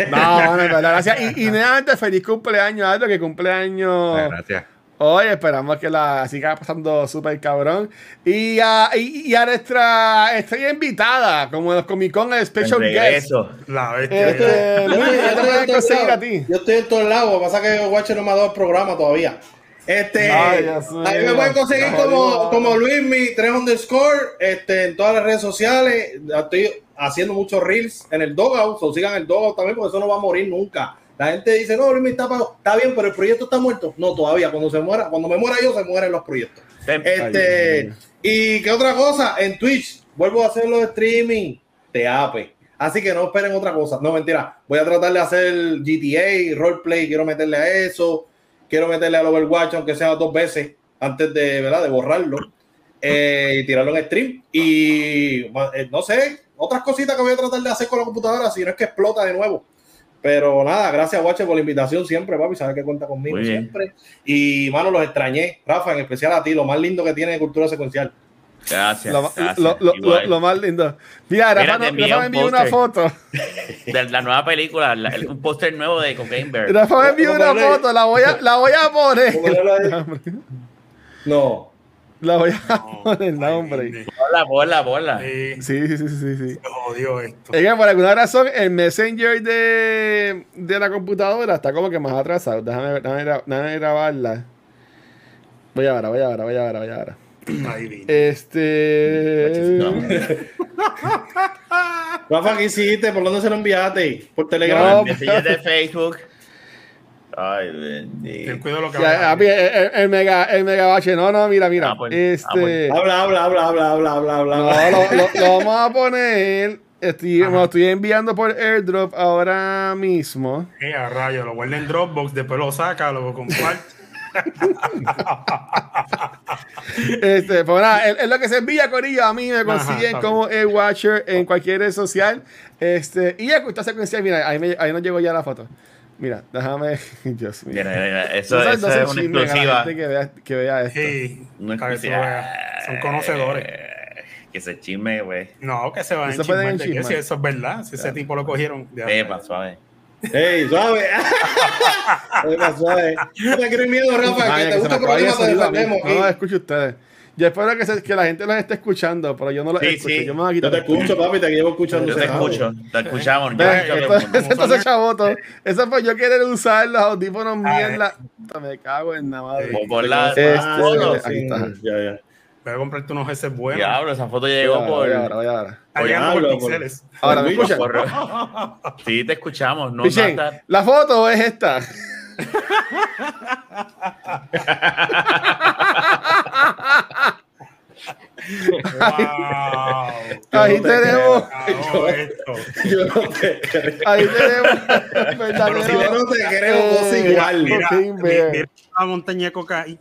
No, no, verdad, gracias. Y, y nuevamente, feliz cumpleaños, Adro, que cumpleaños. Ah, gracias. Hoy esperamos que la siga pasando súper cabrón. Y a, y, y a nuestra estrella invitada, como los Comic Con el Special Guest. regreso. La bestia. Este, Yo Luis, estoy- ¿ya te yo estoy pueden en todos conseguir a lados. ti? Yo estoy en todos lados. Pasa que Watcher no me ha dado el programa todavía. Este, Ay, Dios mío. a mí me pueden conseguir como, como Luismi 3 underscore este, en todas las redes sociales. Estoy haciendo muchos reels en el Dogout. O sigan el Dogout también porque eso no va a morir nunca. La gente dice, no, Luismi está. Está bien, pero el proyecto está muerto. No, todavía. Cuando se muera, cuando me muera yo, se mueren los proyectos. Este, y qué otra cosa, en Twitch vuelvo a hacer los streaming de Ape. Así que no esperen otra cosa. No, mentira. Voy a tratar de hacer GTA, roleplay, quiero meterle a eso. Quiero meterle al Overwatch, aunque sea dos veces, antes de, ¿verdad? de borrarlo. eh, y tirarlo en stream. Y eh, no sé, otras cositas que voy a tratar de hacer con la computadora, si no es que explota de nuevo. Pero nada, gracias, Watcher, por la invitación siempre, papi. Sabes que cuenta conmigo siempre. Y, mano, los extrañé. Rafa, en especial a ti, lo más lindo que tiene de cultura secuencial. Gracias. Lo, gracias. lo- lo- Igual. lo- lo más lindo. Mira, Mira, Rafa, no- un me envió una foto. De la nueva película, la- el- un póster nuevo de Cocaine Bear. Rafa me envió una foto, la voy a, la voy a poner. No. La voy a poner, no, hombre. Ponla, ponla, ponla. Sí, Sí, sí, sí, sí, sí. se jodió esto. Es que por alguna razón el Messenger de, de la computadora está como que más atrasado. Déjame, ver- déjame, déjame grabarla. Voy a ver, voy a ver, voy a ver, voy a Este. Rafa, ¿qué hiciste? ¿Por dónde se lo enviaste? ¿Por No, Telegram? Mensajes de Facebook. Ay, bendito. cuidado lo que Ya, el, el- el mega, el mega bache. No, no, mira, mira. Ah, pues, este. ah, pues. Habla, habla, habla, habla, habla, habla, habla. No, lo, lo- lo vamos a poner. Estoy, me lo estoy enviando por airdrop ahora mismo. Eh, a rayo, lo guarda en Dropbox, después lo saca, lo comparte. Este, pues nada, es, es lo que se envía Corillo. A mí me consiguen Ajá, como el Watcher en cualquier red social. Este, y esta secuencia, mira, ahí, me, ahí nos llegó ya la foto. Mira, déjame. Dios mío. Mira, mira, eso, No eso no es una exclusiva. Que vea, que vea esto. Sí, veas. Son conocedores. Eh, Que se chisme, güey. No, que se van a si eso es verdad, si ese tipo lo cogieron. ya. Pepa, suave. ¡Ey, suave! Suave, suave. No te crees miedo, Rafa, Ay, que que te gusta me el acaba de problema, te defendemos No escucho ustedes. Yo espero que, se- que la gente los esté escuchando, pero yo no los Sí, escucho. sí. Yo me voy a Yo quitar te el- escucho, papi, te llevo escuchando. Yo te escucho, te escuchamos. Yo. Ese entonces chavoto. Eso fue yo querer usar los audífonos Ah, mierda. Me cago en la madre. Por la Este, foto. aquí está. Ya, ya. Voy a comprarte unos heces buenos. Diablo, esa foto llegó por. voy ahora, voy ahora. Por por- pixeles. Ahora, ¿me escuchan? por- Sí, te escuchamos. No la foto es esta. Wow. Ahí no te tenemos. Acabó esto. Yo no te creo. Ahí tenemos. Pero si yo no te creo, vos Eh, igual. Mira, Joaquín mi- Bear. mira la montaña de cocaína.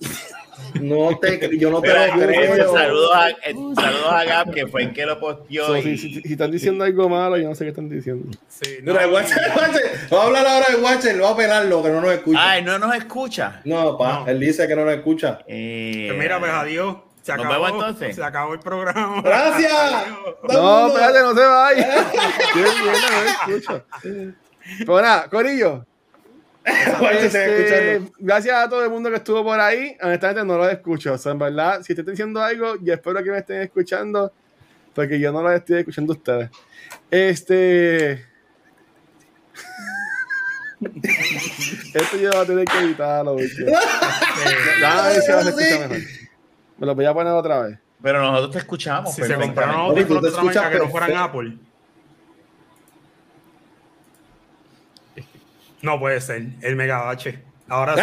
No te, yo no te lo creo. saludos, a, eh, saludos a Gab, que fue el que lo posteó. So, y- si, si- si están diciendo algo malo, yo no sé qué están diciendo. Sí, no, Mira, el Watcher, el Watcher, vamos a hablar ahora del Watcher, lo va a pelarlo, que no nos escucha. Ay, no nos escucha. No, pa, No. él dice que no nos escucha. Eh, Pues mira, pues adiós. Se Nos acabó, vemos entonces. Se acabó el programa. ¡Gracias! No, espérate, no se vaya. Qué bien, no me escucho. Pero nada, Corillo. Este, gracias a todo el mundo que estuvo por ahí. Honestamente no lo escucho. O sea, en verdad, si te estoy diciendo algo, yo espero que me estén escuchando. Porque yo no lo estoy escuchando a ustedes. Este. Esto yo voy a tener que editarlo. porque- Ya, a ver si escucha mejor. Me lo voy a poner otra vez. Pero nosotros te escuchamos. Si se compraron audífonos de otra marca que no fueran. Apple. No puede ser. El Mega H. Ahora sí.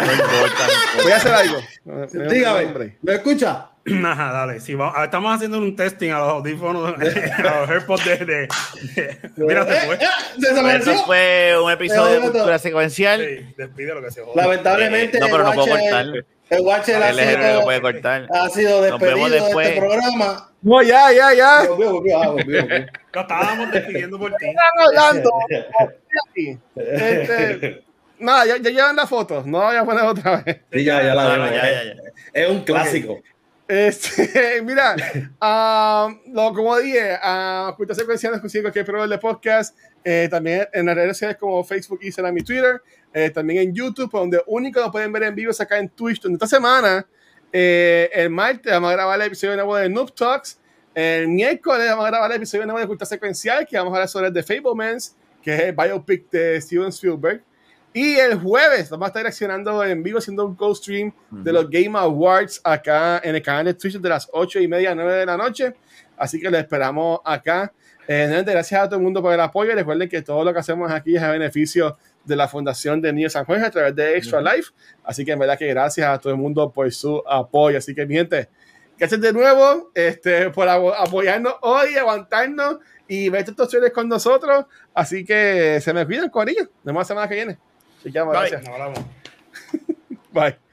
Voy a hacer algo. Me- me- me- Dígame, hombre. ¿me escucha? Ajá, dale. Sí, vamos- estamos haciendo un testing a los audífonos, a los AirPods de. de- de- mira, se fue. Eh, eh, se desapareció. Eso fue un episodio de Pero, cultura secuencial. Sí, despide lo que se joda. Lamentablemente, Eh, no, pero no el puedo Watcher- cortar. El Watcher ha el que ha sido despedido de este programa. No, ya, ya, ya. Volvió, volvió, ah, volvió, volvió. Lo estábamos despidiendo por ti. Están hablando. Aquí. Este, nada, ya, ya llevan la foto. No la voy a poner otra vez. Sí, ya, ya la vemos. ya, ya, ya. Es un clásico. Este, mira, ah, lo, como dije, uh, Cultura Secuencial nos consigue cualquier programa de podcast. Eh, también en las redes sociales como Facebook, Instagram y Twitter. eh, también en YouTube, donde único lo pueden ver en vivo es acá en Twitch. Donde esta semana, eh, el martes, vamos a grabar el episodio nuevo de Noob Talks. El miércoles vamos a grabar el episodio nuevo de Cultura Secuencial, que vamos a hablar sobre The Fablemans, que es el biopic de Steven Spielberg. Y el jueves vamos a estar reaccionando en vivo, haciendo un co-stream de los Game Awards acá en el canal de Twitch de las 8 y media a 9 de la noche. Así que lo esperamos acá. Eh, gracias a todo el mundo por el apoyo. Recuerden que todo lo que hacemos aquí es a beneficio de la Fundación de Niños San Juan a través de Extra Life. Así que en verdad que gracias a todo el mundo por su apoyo. Así que, mi gente, gracias de nuevo este, por apoyarnos hoy, aguantarnos y ver estos series con nosotros. Así que se me cuidan, Corillo. Nos vemos la semana que viene. Así que, Bye. gracias. No hablamos. Bye.